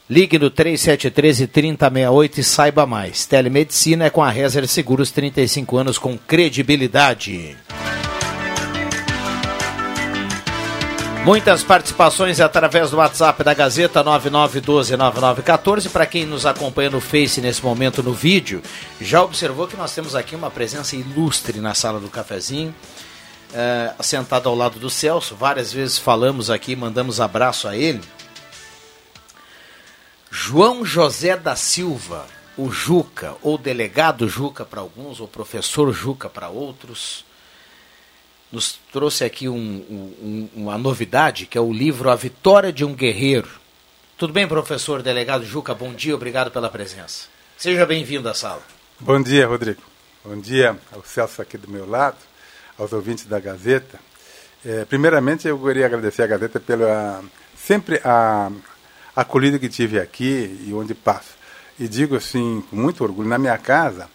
Ligue no 3713 3068 e saiba mais. Telemedicina é com a Rezer Seguros, 35 anos com credibilidade. Muitas participações através do WhatsApp da Gazeta 99129914. Para quem nos acompanha no Face nesse momento no vídeo, já observou que nós temos aqui uma presença ilustre na sala do cafezinho. É, sentado ao lado do Celso, várias vezes falamos aqui, mandamos abraço a ele. João José da Silva, o Juca, ou delegado Juca para alguns, ou professor Juca para outros nos trouxe aqui um, um, uma novidade, que é o livro A Vitória de um Guerreiro. Tudo bem, professor delegado Juca? Bom dia, obrigado pela presença. Seja bem-vindo à sala. Bom dia, Rodrigo. Bom dia ao Celso aqui do meu lado, aos ouvintes da Gazeta. É, primeiramente, eu queria agradecer a Gazeta pela sempre a acolhida que tive aqui e onde passo. E digo assim, com muito orgulho, na minha casa,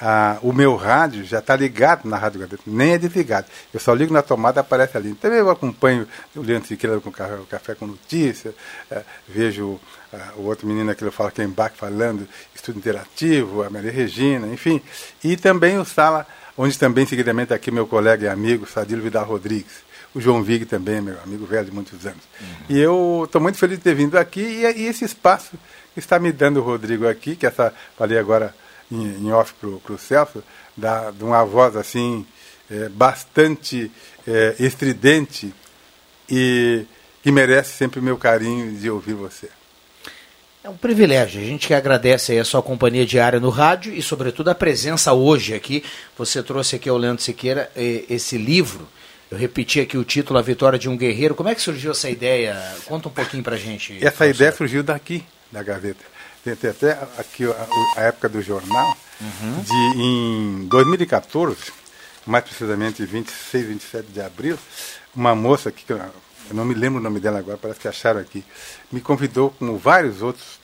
ah, o meu rádio já está ligado na Rádio Gazeta, nem é desligado. Eu só ligo na tomada aparece ali. Então eu acompanho o Leandro Siqueira com café, café com notícia, eh, vejo ah, o outro menino aqui, eu falo que é embaque falando, estudo interativo, a Maria Regina, enfim. E também o Sala, onde também seguidamente aqui meu colega e amigo, Sadilo Vidal Rodrigues. O João Vig também, meu amigo velho de muitos anos. Uhum. E eu estou muito feliz de ter vindo aqui e, e esse espaço que está me dando o Rodrigo aqui, que essa, falei agora em, em off para o Celso, da, de uma voz assim, é, bastante é, estridente e que merece sempre o meu carinho de ouvir você. É um privilégio. A gente que agradece a sua companhia diária no rádio e, sobretudo, a presença hoje aqui. Você trouxe aqui ao Leandro Siqueira esse livro. Eu repeti aqui o título, A Vitória de um Guerreiro. Como é que surgiu essa ideia? Conta um pouquinho pra gente. Essa professor. ideia surgiu daqui, da Gazeta. Tem até aqui a, a época do jornal, uhum. de em 2014, mais precisamente 26, 27 de abril, uma moça que eu não me lembro o nome dela agora, parece que acharam aqui, me convidou, como vários outros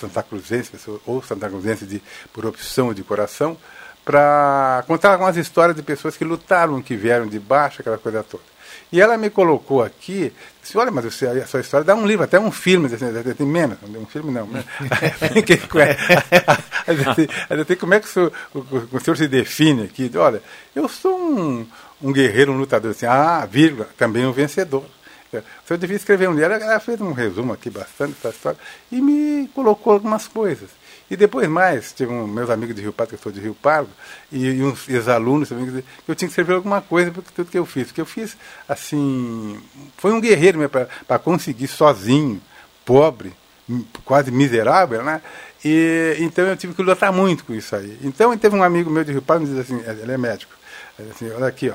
Santa Cruzense, pessoa, ou Santa Cruzense de, por opção ou de coração, para contar algumas histórias de pessoas que lutaram, que vieram de baixo, aquela coisa toda. E ela me colocou aqui, disse, olha, mas você, a sua história dá um livro, até um filme, assim, tem menos, um filme não. Né? até como é que o senhor, o, senhor se define aqui? Olha, eu sou um, um guerreiro, um lutador, assim, ah, vírgula, também um vencedor. O senhor devia escrever um livro. Ela, ela fez um resumo aqui bastante dessa história e me colocou algumas coisas. E depois mais, tive um, meus amigos de Rio Pardo, que eu sou de Rio Pardo, e, e uns ex-alunos também, que eu tinha que escrever alguma coisa por tudo que eu fiz. O que eu fiz, assim, foi um guerreiro para conseguir sozinho, pobre, quase miserável, né? E, então eu tive que lutar muito com isso aí. Então teve um amigo meu de Rio Pardo me disse assim, ele é médico, assim, olha aqui, ó,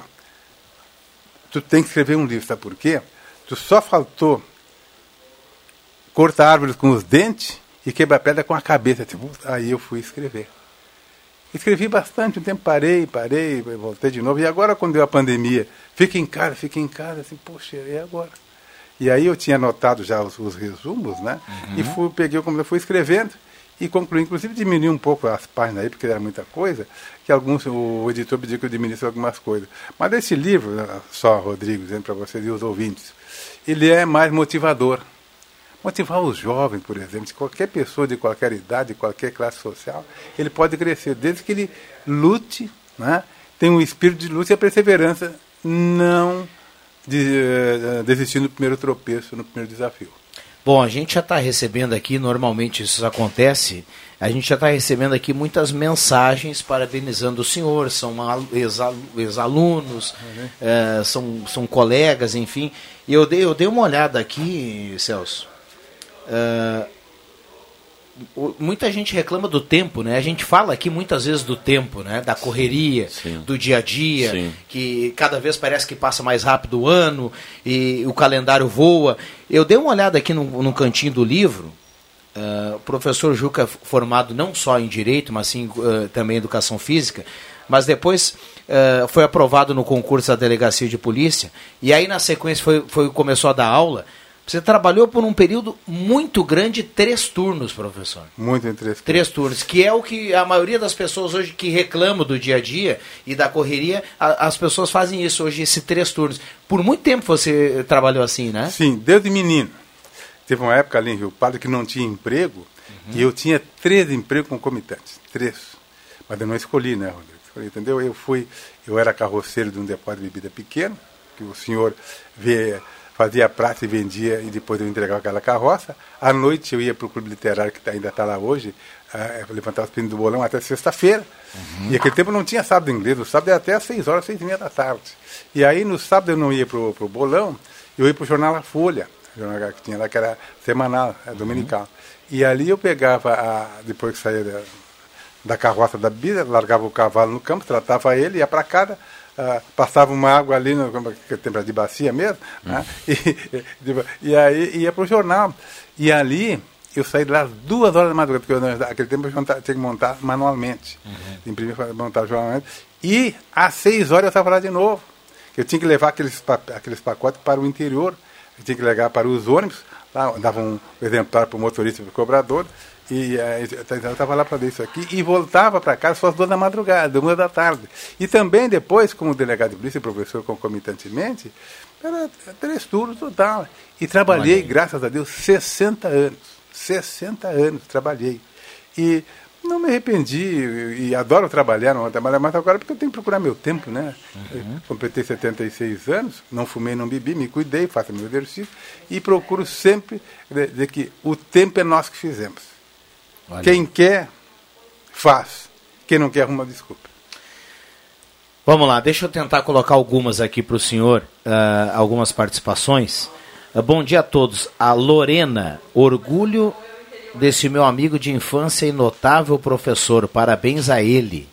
tu tem que escrever um livro, sabe por quê? Tu só faltou cortar árvores com os dentes e quebrar pedra com a cabeça. Tipo, aí eu fui escrever. Escrevi bastante, um tempo parei, parei, voltei de novo. E agora, quando deu a pandemia, fica em casa, fica em casa, assim, poxa, e agora? E aí eu tinha anotado já os, os resumos, né? Uhum. E fui, peguei o computador, fui escrevendo e concluí. Inclusive diminuí um pouco as páginas aí, porque era muita coisa, que alguns, o editor pediu que eu diminuísse algumas coisas. Mas esse livro, só, Rodrigo, dizendo para vocês e os ouvintes, ele é mais motivador. Motivar os jovens, por exemplo, de qualquer pessoa de qualquer idade, de qualquer classe social, ele pode crescer, desde que ele lute, né? tem um espírito de luta e a perseverança, não de, uh, desistir no primeiro tropeço, no primeiro desafio. Bom, a gente já está recebendo aqui, normalmente isso acontece, a gente já está recebendo aqui muitas mensagens parabenizando o senhor, são ex-alunos, uhum. é, são, são colegas, enfim. E eu dei, eu dei uma olhada aqui, Celso, Uh, muita gente reclama do tempo, né? A gente fala aqui muitas vezes do tempo, né? Da correria, Sim. do dia a dia, Sim. que cada vez parece que passa mais rápido o ano e o calendário voa. Eu dei uma olhada aqui no, no cantinho do livro. Uh, o professor Juca, formado não só em direito, mas sim uh, também em educação física, mas depois uh, foi aprovado no concurso da delegacia de polícia e aí na sequência foi, foi começou a dar aula você trabalhou por um período muito grande, três turnos, professor. Muito em três turnos. Três turnos, que é o que a maioria das pessoas hoje que reclamam do dia a dia e da correria, a, as pessoas fazem isso hoje, esse três turnos. Por muito tempo você trabalhou assim, né? Sim, desde menino. Teve uma época ali em Rio Pardo que não tinha emprego uhum. e eu tinha três empregos concomitantes. Três. Mas eu não escolhi, né, Rodrigo? Escolhi, entendeu? Eu fui, eu era carroceiro de um depósito de bebida pequeno, que o senhor vê fazia praça e vendia e depois eu entregava aquela carroça. À noite eu ia para o clube literário que ainda está lá hoje, uh, levantar os pinos do bolão até sexta-feira. Uhum. E aquele tempo não tinha sábado inglês, o sábado era até às seis horas, seis e meia da tarde. E aí no sábado eu não ia para o bolão, eu ia para o jornal A Folha, jornal que tinha lá que era semanal, é, dominical. Uhum. E ali eu pegava, a, depois que saía da, da carroça da bebida, largava o cavalo no campo, tratava ele, ia para casa, ah, passava uma água ali, no, que tem de bacia mesmo, hum. né? e, e, aí ia para o jornal. E ali eu saí de lá às duas horas da madrugada, porque eu, naquele tempo eu tinha que montar manualmente. Uhum. Imprimir, montar manualmente. E às seis horas eu estava lá de novo. Eu tinha que levar aqueles, aqueles pacotes para o interior, eu tinha que levar para os ônibus, lá dava um exemplar para o motorista e para o cobrador, e eh, eu estava lá para ver isso aqui e voltava para casa só às duas da madrugada, uma da tarde. E também depois, como delegado de polícia e professor concomitantemente, era três turnos total. E trabalhei, graças a Deus, 60 anos. 60 anos trabalhei. E não me arrependi e, e adoro trabalhar, não trabalhar mais agora porque eu tenho que procurar meu tempo, né? Uhum. Completei 76 anos, não fumei, não bebi, me cuidei, faço meu exercício e procuro sempre dizer que o tempo é nós que fizemos. Olha. Quem quer, faz. Quem não quer, arruma desculpa. Vamos lá, deixa eu tentar colocar algumas aqui para o senhor, uh, algumas participações. Uh, bom dia a todos. A Lorena, orgulho desse meu amigo de infância e notável professor. Parabéns a ele.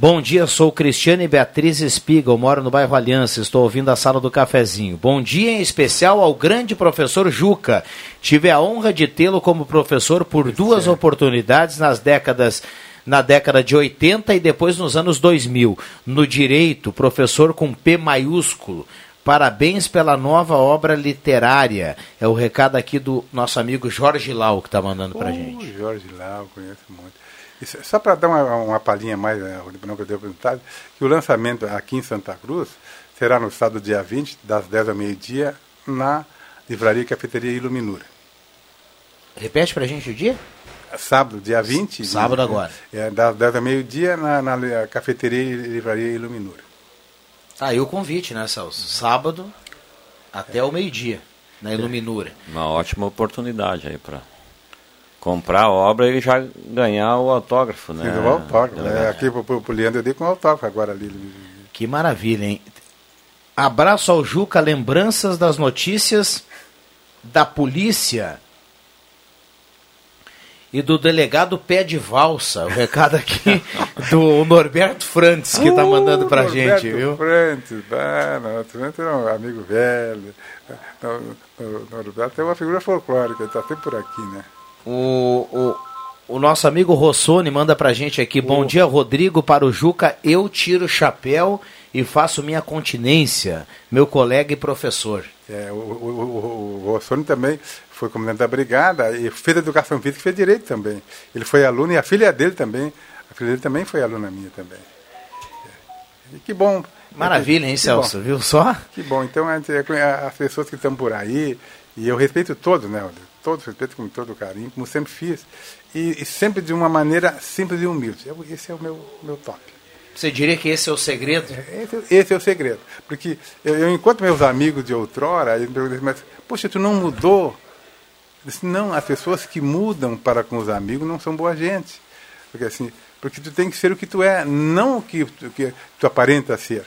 Bom dia, sou Cristiane Beatriz Espiga, moro no bairro Aliança, estou ouvindo a sala do cafezinho. Bom dia em especial ao grande professor Juca. Tive a honra de tê-lo como professor por duas oportunidades nas décadas na década de 80 e depois nos anos 2000. No direito, professor com P maiúsculo. Parabéns pela nova obra literária. É o recado aqui do nosso amigo Jorge Lau que está mandando para Oh, gente. Jorge Lau, conheço muito. Isso, só para dar uma, uma palhinha mais, né, não que eu tenho perguntado, que o lançamento aqui em Santa Cruz será no sábado, dia 20, das 10 ao meio-dia, na livraria e cafeteria Iluminura. Repete para a gente o dia? Sábado, dia 20. Sábado agora. É, das 10 ao meio-dia, na, na cafeteria e livraria Iluminura. Tá aí o convite, né, Celso? Sábado até o meio-dia, na Iluminura. Uma ótima oportunidade aí para comprar a obra e já ganhar o autógrafo, né? O autógrafo. Delegado? É, aqui pro, pro, pro Leandro eu dei com o autógrafo agora ali. Que maravilha, hein? Abraço ao Juca, lembranças das notícias da polícia e do delegado Pé de Valsa. O recado aqui do Norberto Frantes que tá mandando pra Roberto gente, viu? Frantes, ah, não, Frantes é um amigo velho. Norberto é uma figura folclórica, ele está sempre por aqui, né? O, o, o nosso amigo Rossoni manda pra gente aqui. Bom dia, Rodrigo. Para o Juca, eu tiro o chapéu e faço minha continência. Meu colega e professor. É, o, o, o, Rossoni também foi comandante da brigada e fez educação física e fez direito também. Ele foi aluno e a filha dele também, a filha dele também foi aluna minha também. É. E que bom. Maravilha, hein, Que Celso? bom. Viu só? Que bom. Então, as pessoas que estão por aí, e eu respeito todos, né, Rodrigo? Todos respeito com todo carinho, como sempre fiz, e, e sempre de uma maneira simples e humilde. Eu- esse é o meu, meu top. Você diria que esse é o segredo? Esse, esse é o segredo. Porque eu, eu encontro meus amigos de outrora, eles me perguntam, mas, poxa, tu não mudou? Eu disse, não, as pessoas que mudam para com os amigos não são boa gente. Porque assim, porque tu tem que ser o que tu é, não o que, tu- que tu aparenta ser.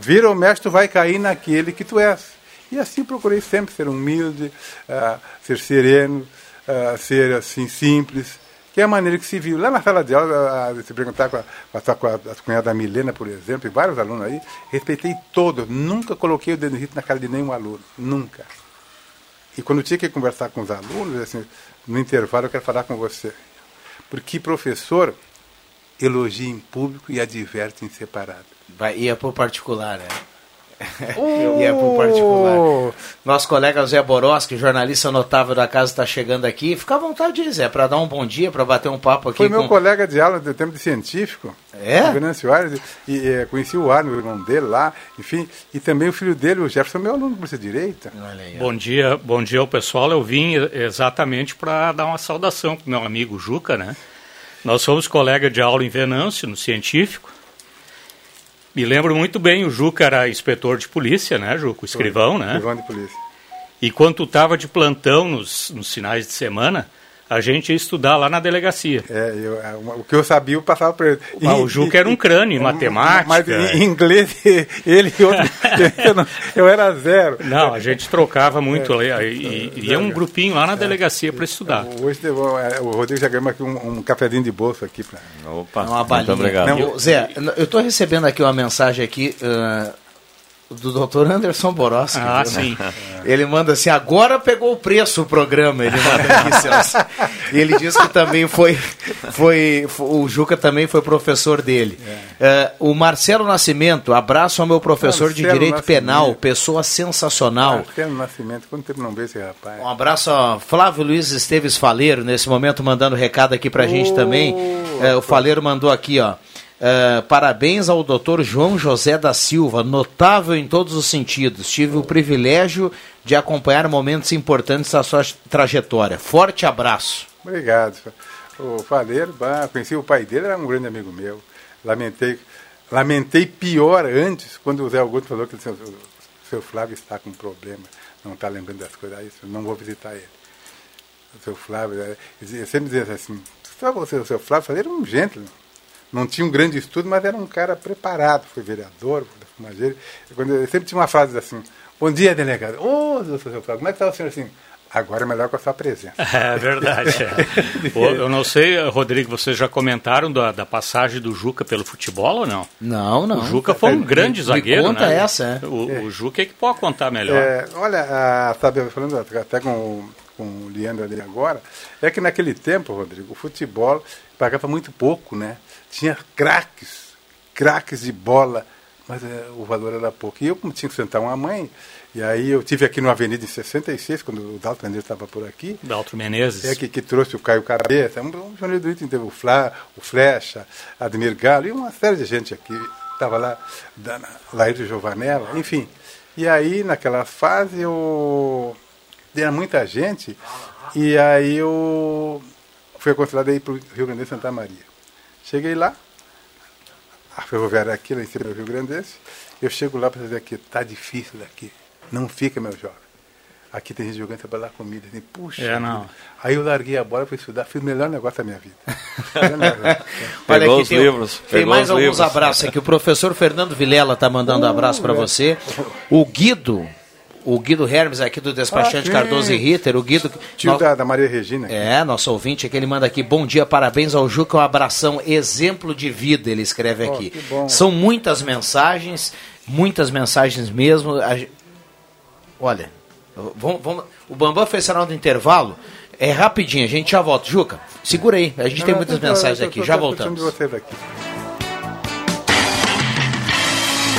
Vira o mestre, tu vai cair naquele que tu és. E assim procurei sempre ser humilde, ah, ser sereno, ah, ser assim simples, que é a maneira que se viu. Lá na sala de aula, ah, se perguntar com a, com a, com a, cunhada Milena, por exemplo, e vários alunos aí, respeitei todos, nunca coloquei o dedo na cara de nenhum aluno, nunca. E quando tinha que conversar com os alunos, assim, no intervalo eu quero falar com você. Porque professor elogia em público e adverte em separado. Vai, ia pro particular, né? ia pro particular. Nosso colega Zé Boroski, jornalista notável da casa, está chegando aqui. Fica à vontade, Zé, para dar um bom dia, para bater um papo aqui Foi com... meu colega de aula do tempo de científico. É? Venâncio Aires, e, e, eh, conheci o Arno, o irmão dele lá, enfim, e também o filho dele, o Jefferson, meu aluno de direita. Bom dia, bom dia ao pessoal. Eu vim exatamente para dar uma saudação para meu amigo Juca, né? Nós somos colega de aula em Venâncio, no científico. Me lembro muito bem, o Juca era inspetor de polícia, né, Juca? O escrivão, né? Escrivão de polícia. E quando tu estava de plantão nos, nos finais de semana, a gente ia estudar lá na delegacia. É, eu, uma- o que eu sabia eu passava para ele. Mas o Juca era um crânio em matemática. Mas em inglês, ele e outro, eu, não- eu era zero. Não, a gente trocava muito É. ali, e, e ia um grupinho lá na delegacia para estudar. Hoje o Rodrigo já ganhou aqui um, um cafezinho de bolso aqui. Pra... Opa, uma balinha. Eu- Zé, eu estou recebendo aqui uma mensagem aqui ah, do Dr. Anderson Boroski. Ah, viu, né? sim. Ele manda assim, agora pegou o preço o programa, ele manda aqui, Celso. E ele diz que também foi, foi, fo- o Juca também foi professor dele. Ah, o Marcelo Nascimento, abraço ao meu professor de Marcelo Direito Nascimento. Penal, pessoa sensacional. Marcelo Nascimento, quanto tempo não vê esse rapaz? Um abraço a Flávio Luiz Esteves Faleiro, nesse momento mandando recado aqui pra gente também. É, o Faleiro mandou aqui, ó. É, parabéns ao doutor João José da Silva, notável em todos os sentidos. Tive o privilégio de acompanhar momentos importantes da sua trajetória. Forte abraço. Obrigado. O Faleiro, bah, conheci o pai dele, era um grande amigo meu. Lamentei, lamentei pior antes, quando o Zé Augusto falou que o seu, o seu Flávio está com problema, não está lembrando das coisas, aí eu não vou visitar ele. O seu Flávio, eh, eu sempre dizia assim, só você, o seu Flávio Faleiro era um gentleman. Não tinha um grande estudo, mas era um cara preparado, foi vereador, foi da fumageira. Quando sempre tinha uma frase assim, bom dia, delegado. Ô, seu Flávio, como é que está o senhor assim? Agora é melhor com a sua presença. É verdade. é. Eu não sei, Rodrigo, vocês já comentaram da, da passagem do Juca pelo futebol ou não? Não, não. O Juca foi um Me- grande me zagueiro, conta né? essa, é. O, o Juca é que pode contar melhor. É, olha, a, sabe, falando até com, o- com o Leandro ali agora, é que naquele tempo, Rodrigo, o futebol pagava muito pouco, né? Tinha craques, craques de bola mas é, o valor era pouco. E eu, como tinha que sentar uma mãe, e aí eu tive aqui no Avenida em 66, quando o Dalton Menezes estava por aqui. Dalton Menezes. É, que, que trouxe o Caio Cabeça, um, um jornalista do Item, teve o, Flá, o Flecha, Admir Galo, e uma série de gente aqui. Estava lá, da, Laírto Giovanella, enfim. E aí, naquela fase, eu... Era muita gente, e aí eu fui aconselhado a ir para o Rio Grande de Santa Maria. Cheguei lá, a ferroviária aqui, lá em cima do Rio Grandense, eu chego lá para dizer aqui, tá difícil daqui, não fica, meu jovem. Aqui tem gente jogando trabalhar comida. Assim, Puxa. É, não. Aí eu larguei a bola para estudar, fiz o melhor negócio da minha vida. Olha Pegou aqui, os tem, livros, Tem pegou mais os alguns livros. abraços aqui. O professor Fernando Vilela tá mandando Uh, abraço para é. você. O Guido, o Guido Hermes aqui do Despachante Ah. Cardoso e Ritter, o Guido... Tio no- da, da Maria Regina. É, nosso ouvinte aqui, ele manda aqui, bom dia, parabéns ao Juca, um abração, exemplo de vida, ele escreve Oh, aqui. São muitas mensagens, muitas mensagens mesmo. Olha, vamos, vamos- o Bambam fez sinal do intervalo, é rapidinho, a gente já volta. Juca, segura aí, a gente Não, tem muitas tô- mensagens tô- aqui, já tô escutando voltamos. aqui.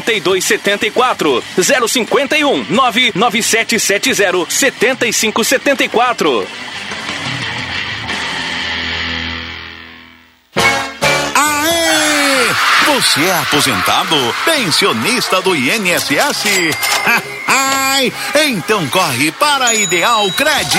8274 051 99770 7574 Aê! Você é aposentado? Pensionista do INSS? Ai! Então corre para a Ideal Cred.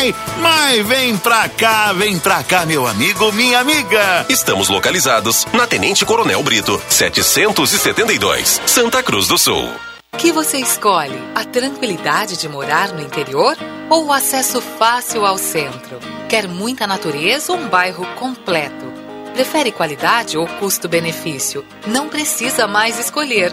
Ai! Mas vem pra cá, vem pra cá, meu amigo, minha amiga. Estamos localizados na Tenente Coronel Brito, 772, Santa Cruz do Sul. O que você escolhe? A tranquilidade de morar no interior ou o acesso fácil ao centro? Quer muita natureza ou um bairro completo? Prefere qualidade ou custo-benefício? Não precisa mais escolher.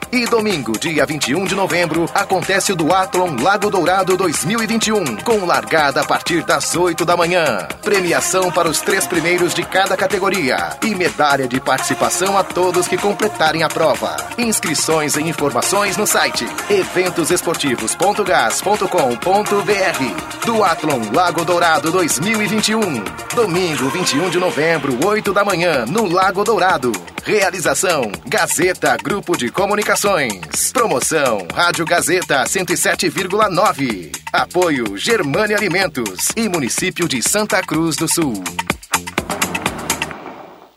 E domingo, dia 21 de novembro, acontece o Duathlon Lago Dourado 2021, com largada a partir das 8 da manhã. Premiação para os três primeiros de cada categoria e medalha de participação a todos que completarem a prova. Inscrições e informações no site eventosesportivos.gas.com.br. Duathlon Lago Dourado 2021. Domingo, 21 de novembro, 8 da manhã, no Lago Dourado. Realização: Gazeta Grupo de Comunicações. Promoção: Rádio Gazeta 107,9. Apoio: Germânia Alimentos e Município de Santa Cruz do Sul.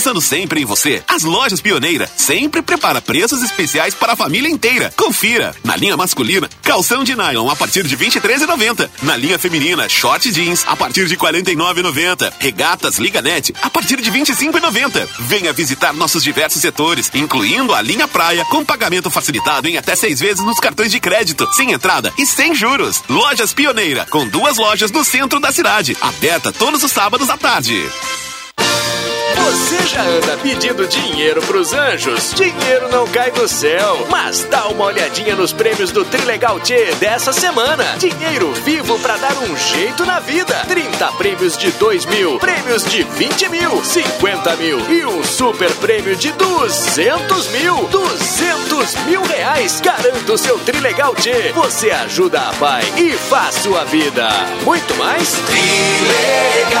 Pensando sempre em você, as lojas Pioneira sempre prepara preços especiais para a família inteira. Confira. Na linha masculina, calção de nylon a partir de R$ 23,90. Na linha feminina, short jeans a partir de R$ 49,90. Regatas Liga Net a partir de R$ 25,90. Venha visitar nossos diversos setores, incluindo a linha praia, com pagamento facilitado em até seis vezes nos cartões de crédito, sem entrada e sem juros. Lojas Pioneira, com duas lojas no centro da cidade, aberta todos os sábados à tarde. Você já anda pedindo dinheiro pros anjos? Dinheiro não cai do céu. Mas dá uma olhadinha nos prêmios do Trilegal T dessa semana. Dinheiro vivo pra dar um jeito na vida. 30 prêmios de 2 mil, prêmios de 20 mil, 50 mil e um super prêmio de 200 mil. 200 mil reais. Garanta o seu Trilegal T. Você ajuda a pai e faz sua vida. Muito mais? Trilegal.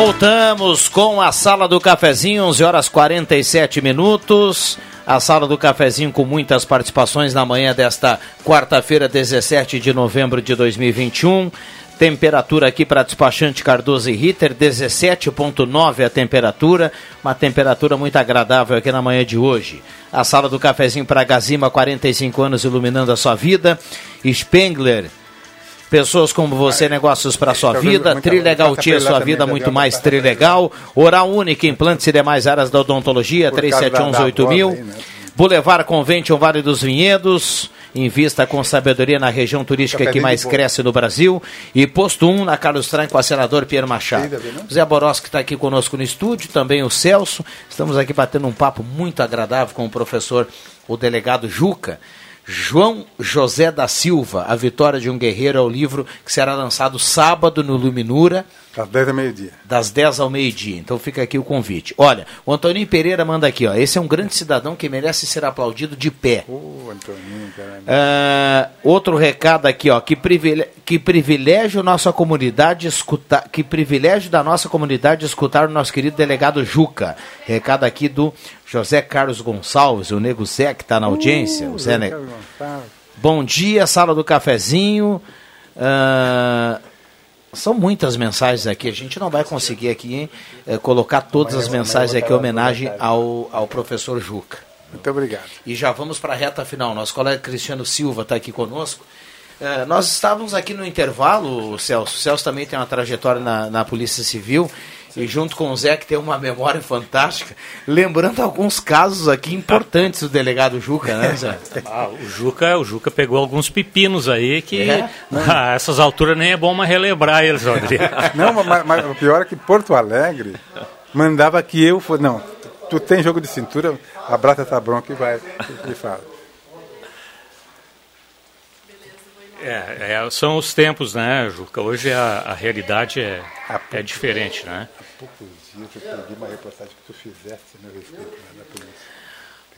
Voltamos com a Sala do Cafezinho, 11 horas 47 minutos. A Sala do Cafezinho com muitas participações na manhã desta quarta-feira, 17 de novembro de 2021. Temperatura aqui para despachante Cardoso e Ritter, 17,9 a temperatura, uma temperatura muito agradável aqui na manhã de hoje. A sala do cafezinho para Gazima, 45 anos iluminando a sua vida. Spengler, Pessoas como você, negócios para sua vida. Trilegal Tia, sua vida muito mais trilegal. Oral Única, implantes e demais áreas da odontologia, 37118000. Boulevard Convention Vale dos Vinhedos. Invista com sabedoria na região turística que mais cresce no Brasil. E posto 1 na Carlos Tran com a senador Pierre Machado. Zé Boroski está aqui conosco no estúdio, também o Celso. Estamos aqui batendo um papo muito agradável com o professor, o delegado Juca. João José da Silva, A Vitória de um Guerreiro, é o livro que será lançado sábado no Luminura. Das 10 ao meio-dia. Das 10 ao meio-dia. Então fica aqui o convite. Olha, o Antoninho Pereira manda aqui, ó. Esse é um grande cidadão que merece ser aplaudido de pé. Ô, Antoninho. Ah, outro recado aqui, ó. Que, privile... que privilégio nossa comunidade escutar. Que privilégio da nossa comunidade escutar o nosso querido delegado Juca. Recado aqui do José Carlos Gonçalves, o Nego Zé que está na audiência. o Zé ne... Bom dia, sala do cafezinho. Ah, são muitas mensagens aqui, a gente não vai conseguir aqui hein, eh, colocar todas as mensagens aqui em homenagem ao, ao professor Juca. Muito obrigado. E já vamos para a reta final. Nosso colega Cristiano Silva está aqui conosco. Eh, nós estávamos aqui no intervalo, o Celso. O Celso também tem uma trajetória na, na Polícia Civil. E junto com o Zé, que tem uma memória fantástica, lembrando alguns casos aqui importantes do delegado Juca, né, Zé? Ah, o Juca, o Juca pegou alguns pepinos aí que É? a essas alturas nem é bom mais relembrar eles, Rodrigo. Não, mas, mas o pior é que Porto Alegre mandava que eu fosse. Não, tu tem jogo de cintura, abraça essa bronca e vai e fala. É, é, são os tempos, né, Juca? Hoje a, a realidade é, é diferente, né? Poucos dias eu perdi uma reportagem que tu fizeste a meu respeito né, na polícia.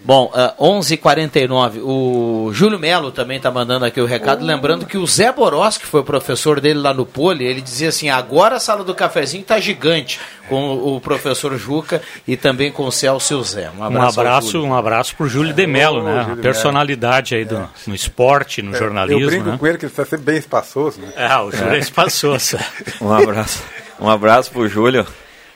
Bom, uh, 11h49. O Júlio Melo também está mandando aqui o recado, lembrando que o Zé Boros, que foi o professor dele lá no Poli, ele dizia assim: agora a sala do cafezinho está gigante, com o, o professor Juca e também com o Celso Zé. Um Um abraço. ao abraço, Júlio. um abraço pro Júlio de Mello, Ô, né? Júlio Uma de personalidade aí do, no esporte, no É, jornalismo, Eu brinco né? com ele que ele está sempre bem espaçoso, né? É, o Júlio é espaçoso. Um abraço, um abraço pro Júlio.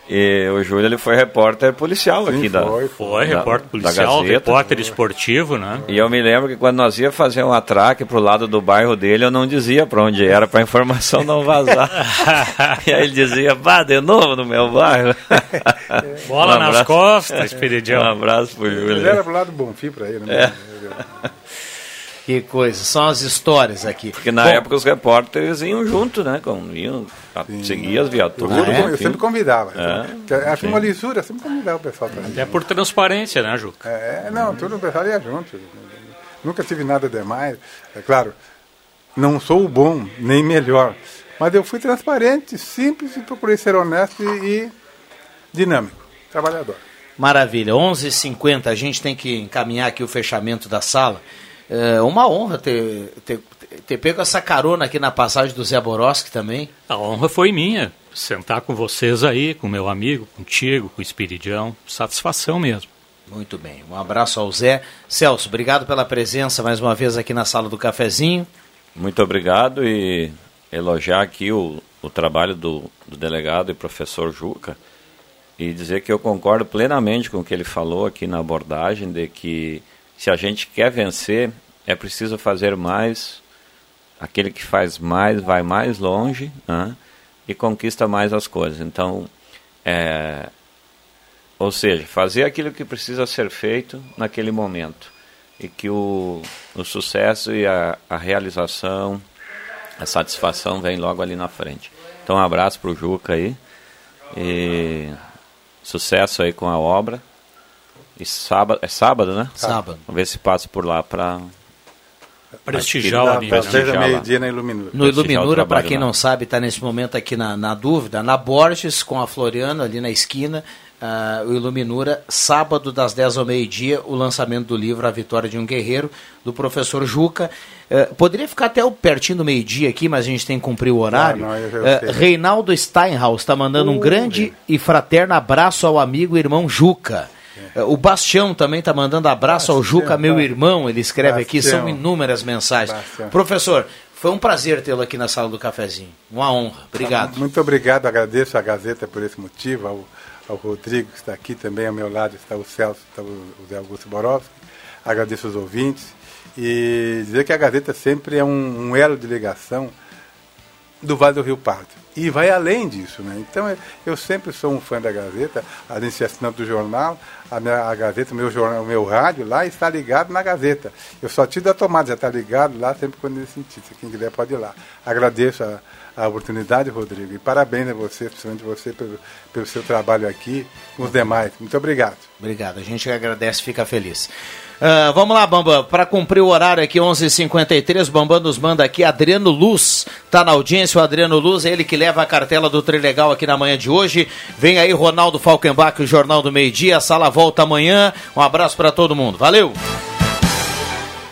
E o Júlio ele foi repórter policial Sim, aqui da. foi, foi da- repórter policial, Gazeta. repórter esportivo, né? E eu me lembro que quando nós ia fazer um atraque pro lado do bairro dele, eu não dizia para onde era, para informação não vazar. e aí ele dizia, vá de novo no meu bairro. Bola Um nas abraço. costas, Esperidião. Um abraço pro Ele Júlio. era pro lado do Bonfim para ele, né? Que coisa, são as histórias aqui. Porque na Bom, época os repórteres iam junto, né? Com, iam seguir as Eu viaturas. sempre, eu sempre convidava. É, Que Acho sim. uma lisura, eu sempre convidava o pessoal para Até por transparência, né, Juca? É, não, tudo o pessoal ia junto. Nunca tive nada demais. É claro, não sou o bom, nem melhor. Mas eu fui transparente, simples e procurei ser honesto e, e dinâmico, trabalhador. Maravilha, 11 h 50 a gente tem que encaminhar aqui o fechamento da sala. É uma honra ter, ter, ter pego essa carona aqui na passagem do Zé Boroski também. A honra foi minha. Sentar com vocês aí, com meu amigo, contigo, com o Espiridião. Satisfação mesmo. Muito bem, um abraço ao Zé. Celso, obrigado pela presença mais uma vez aqui na sala do cafezinho. Muito obrigado e elogiar aqui o, o trabalho do, do delegado e professor Juca e dizer que eu concordo plenamente com o que ele falou aqui na abordagem de que se a gente quer vencer é preciso fazer mais, aquele que faz mais vai mais longe né, e conquista mais as coisas. Então, é, ou seja, fazer aquilo que precisa ser feito naquele momento e que o, o sucesso e a, a realização, a satisfação vem logo ali na frente. Então, um abraço para o Juca aí e sucesso aí com a obra. E sábado, é sábado, né? Sábado. Vamos ver se passo por lá para Prestigiar o amigo, né? Da meio-dia na Iluminura. No Iluminura, para quem lá. não sabe, está nesse momento aqui na, na dúvida, na Borges com a Floriano, ali na esquina. ah, o Iluminura, sábado das 10 ao meio-dia, o lançamento do livro A Vitória de um Guerreiro, do professor Juca. Eh, poderia ficar até o pertinho do meio-dia aqui, mas a gente tem que cumprir o horário. Ah, não, sei. Reinaldo Steinhaus está mandando um Uh, grande e fraterno abraço ao amigo e irmão Juca. Eh, O Bastião também está mandando abraço ao Juca, meu irmão. Ele escreve aqui, são Bastião. inúmeras mensagens. Bastião. Professor, foi um prazer tê-lo aqui na sala do cafezinho. Uma honra. Obrigado. Muito obrigado, agradeço a Gazeta por esse motivo, ao, ao Rodrigo que está aqui também, ao meu lado está o Celso, está o, o Zé Augusto Borowski, agradeço os ouvintes e dizer que a Gazeta sempre é um, um elo de ligação do Vale do Rio Pardo. E vai além disso, né? Então eu, eu sempre sou um fã da Gazeta, além de ser assinante do jornal, a, minha, a Gazeta, o meu, jornal, o meu rádio lá está ligado na Gazeta. Eu só tiro da tomada, já está ligado lá sempre quando ele sentir. Se quem quiser pode ir lá. Agradeço a, a oportunidade, Rodrigo, e parabéns a você, principalmente você, pelo, pelo seu trabalho aqui com os demais. Muito obrigado. Obrigado. A gente agradece, fica feliz. Ah, vamos lá, Bambam. Para cumprir o horário aqui, 11h53, Bambam nos manda aqui. Adriano Luz está na audiência. O Adriano Luz é ele que leva a cartela do Trilegal aqui na manhã de hoje. Vem aí, Ronaldo Falkenbach, o Jornal do Meio Dia. A sala volta amanhã. Um abraço para todo mundo. Valeu!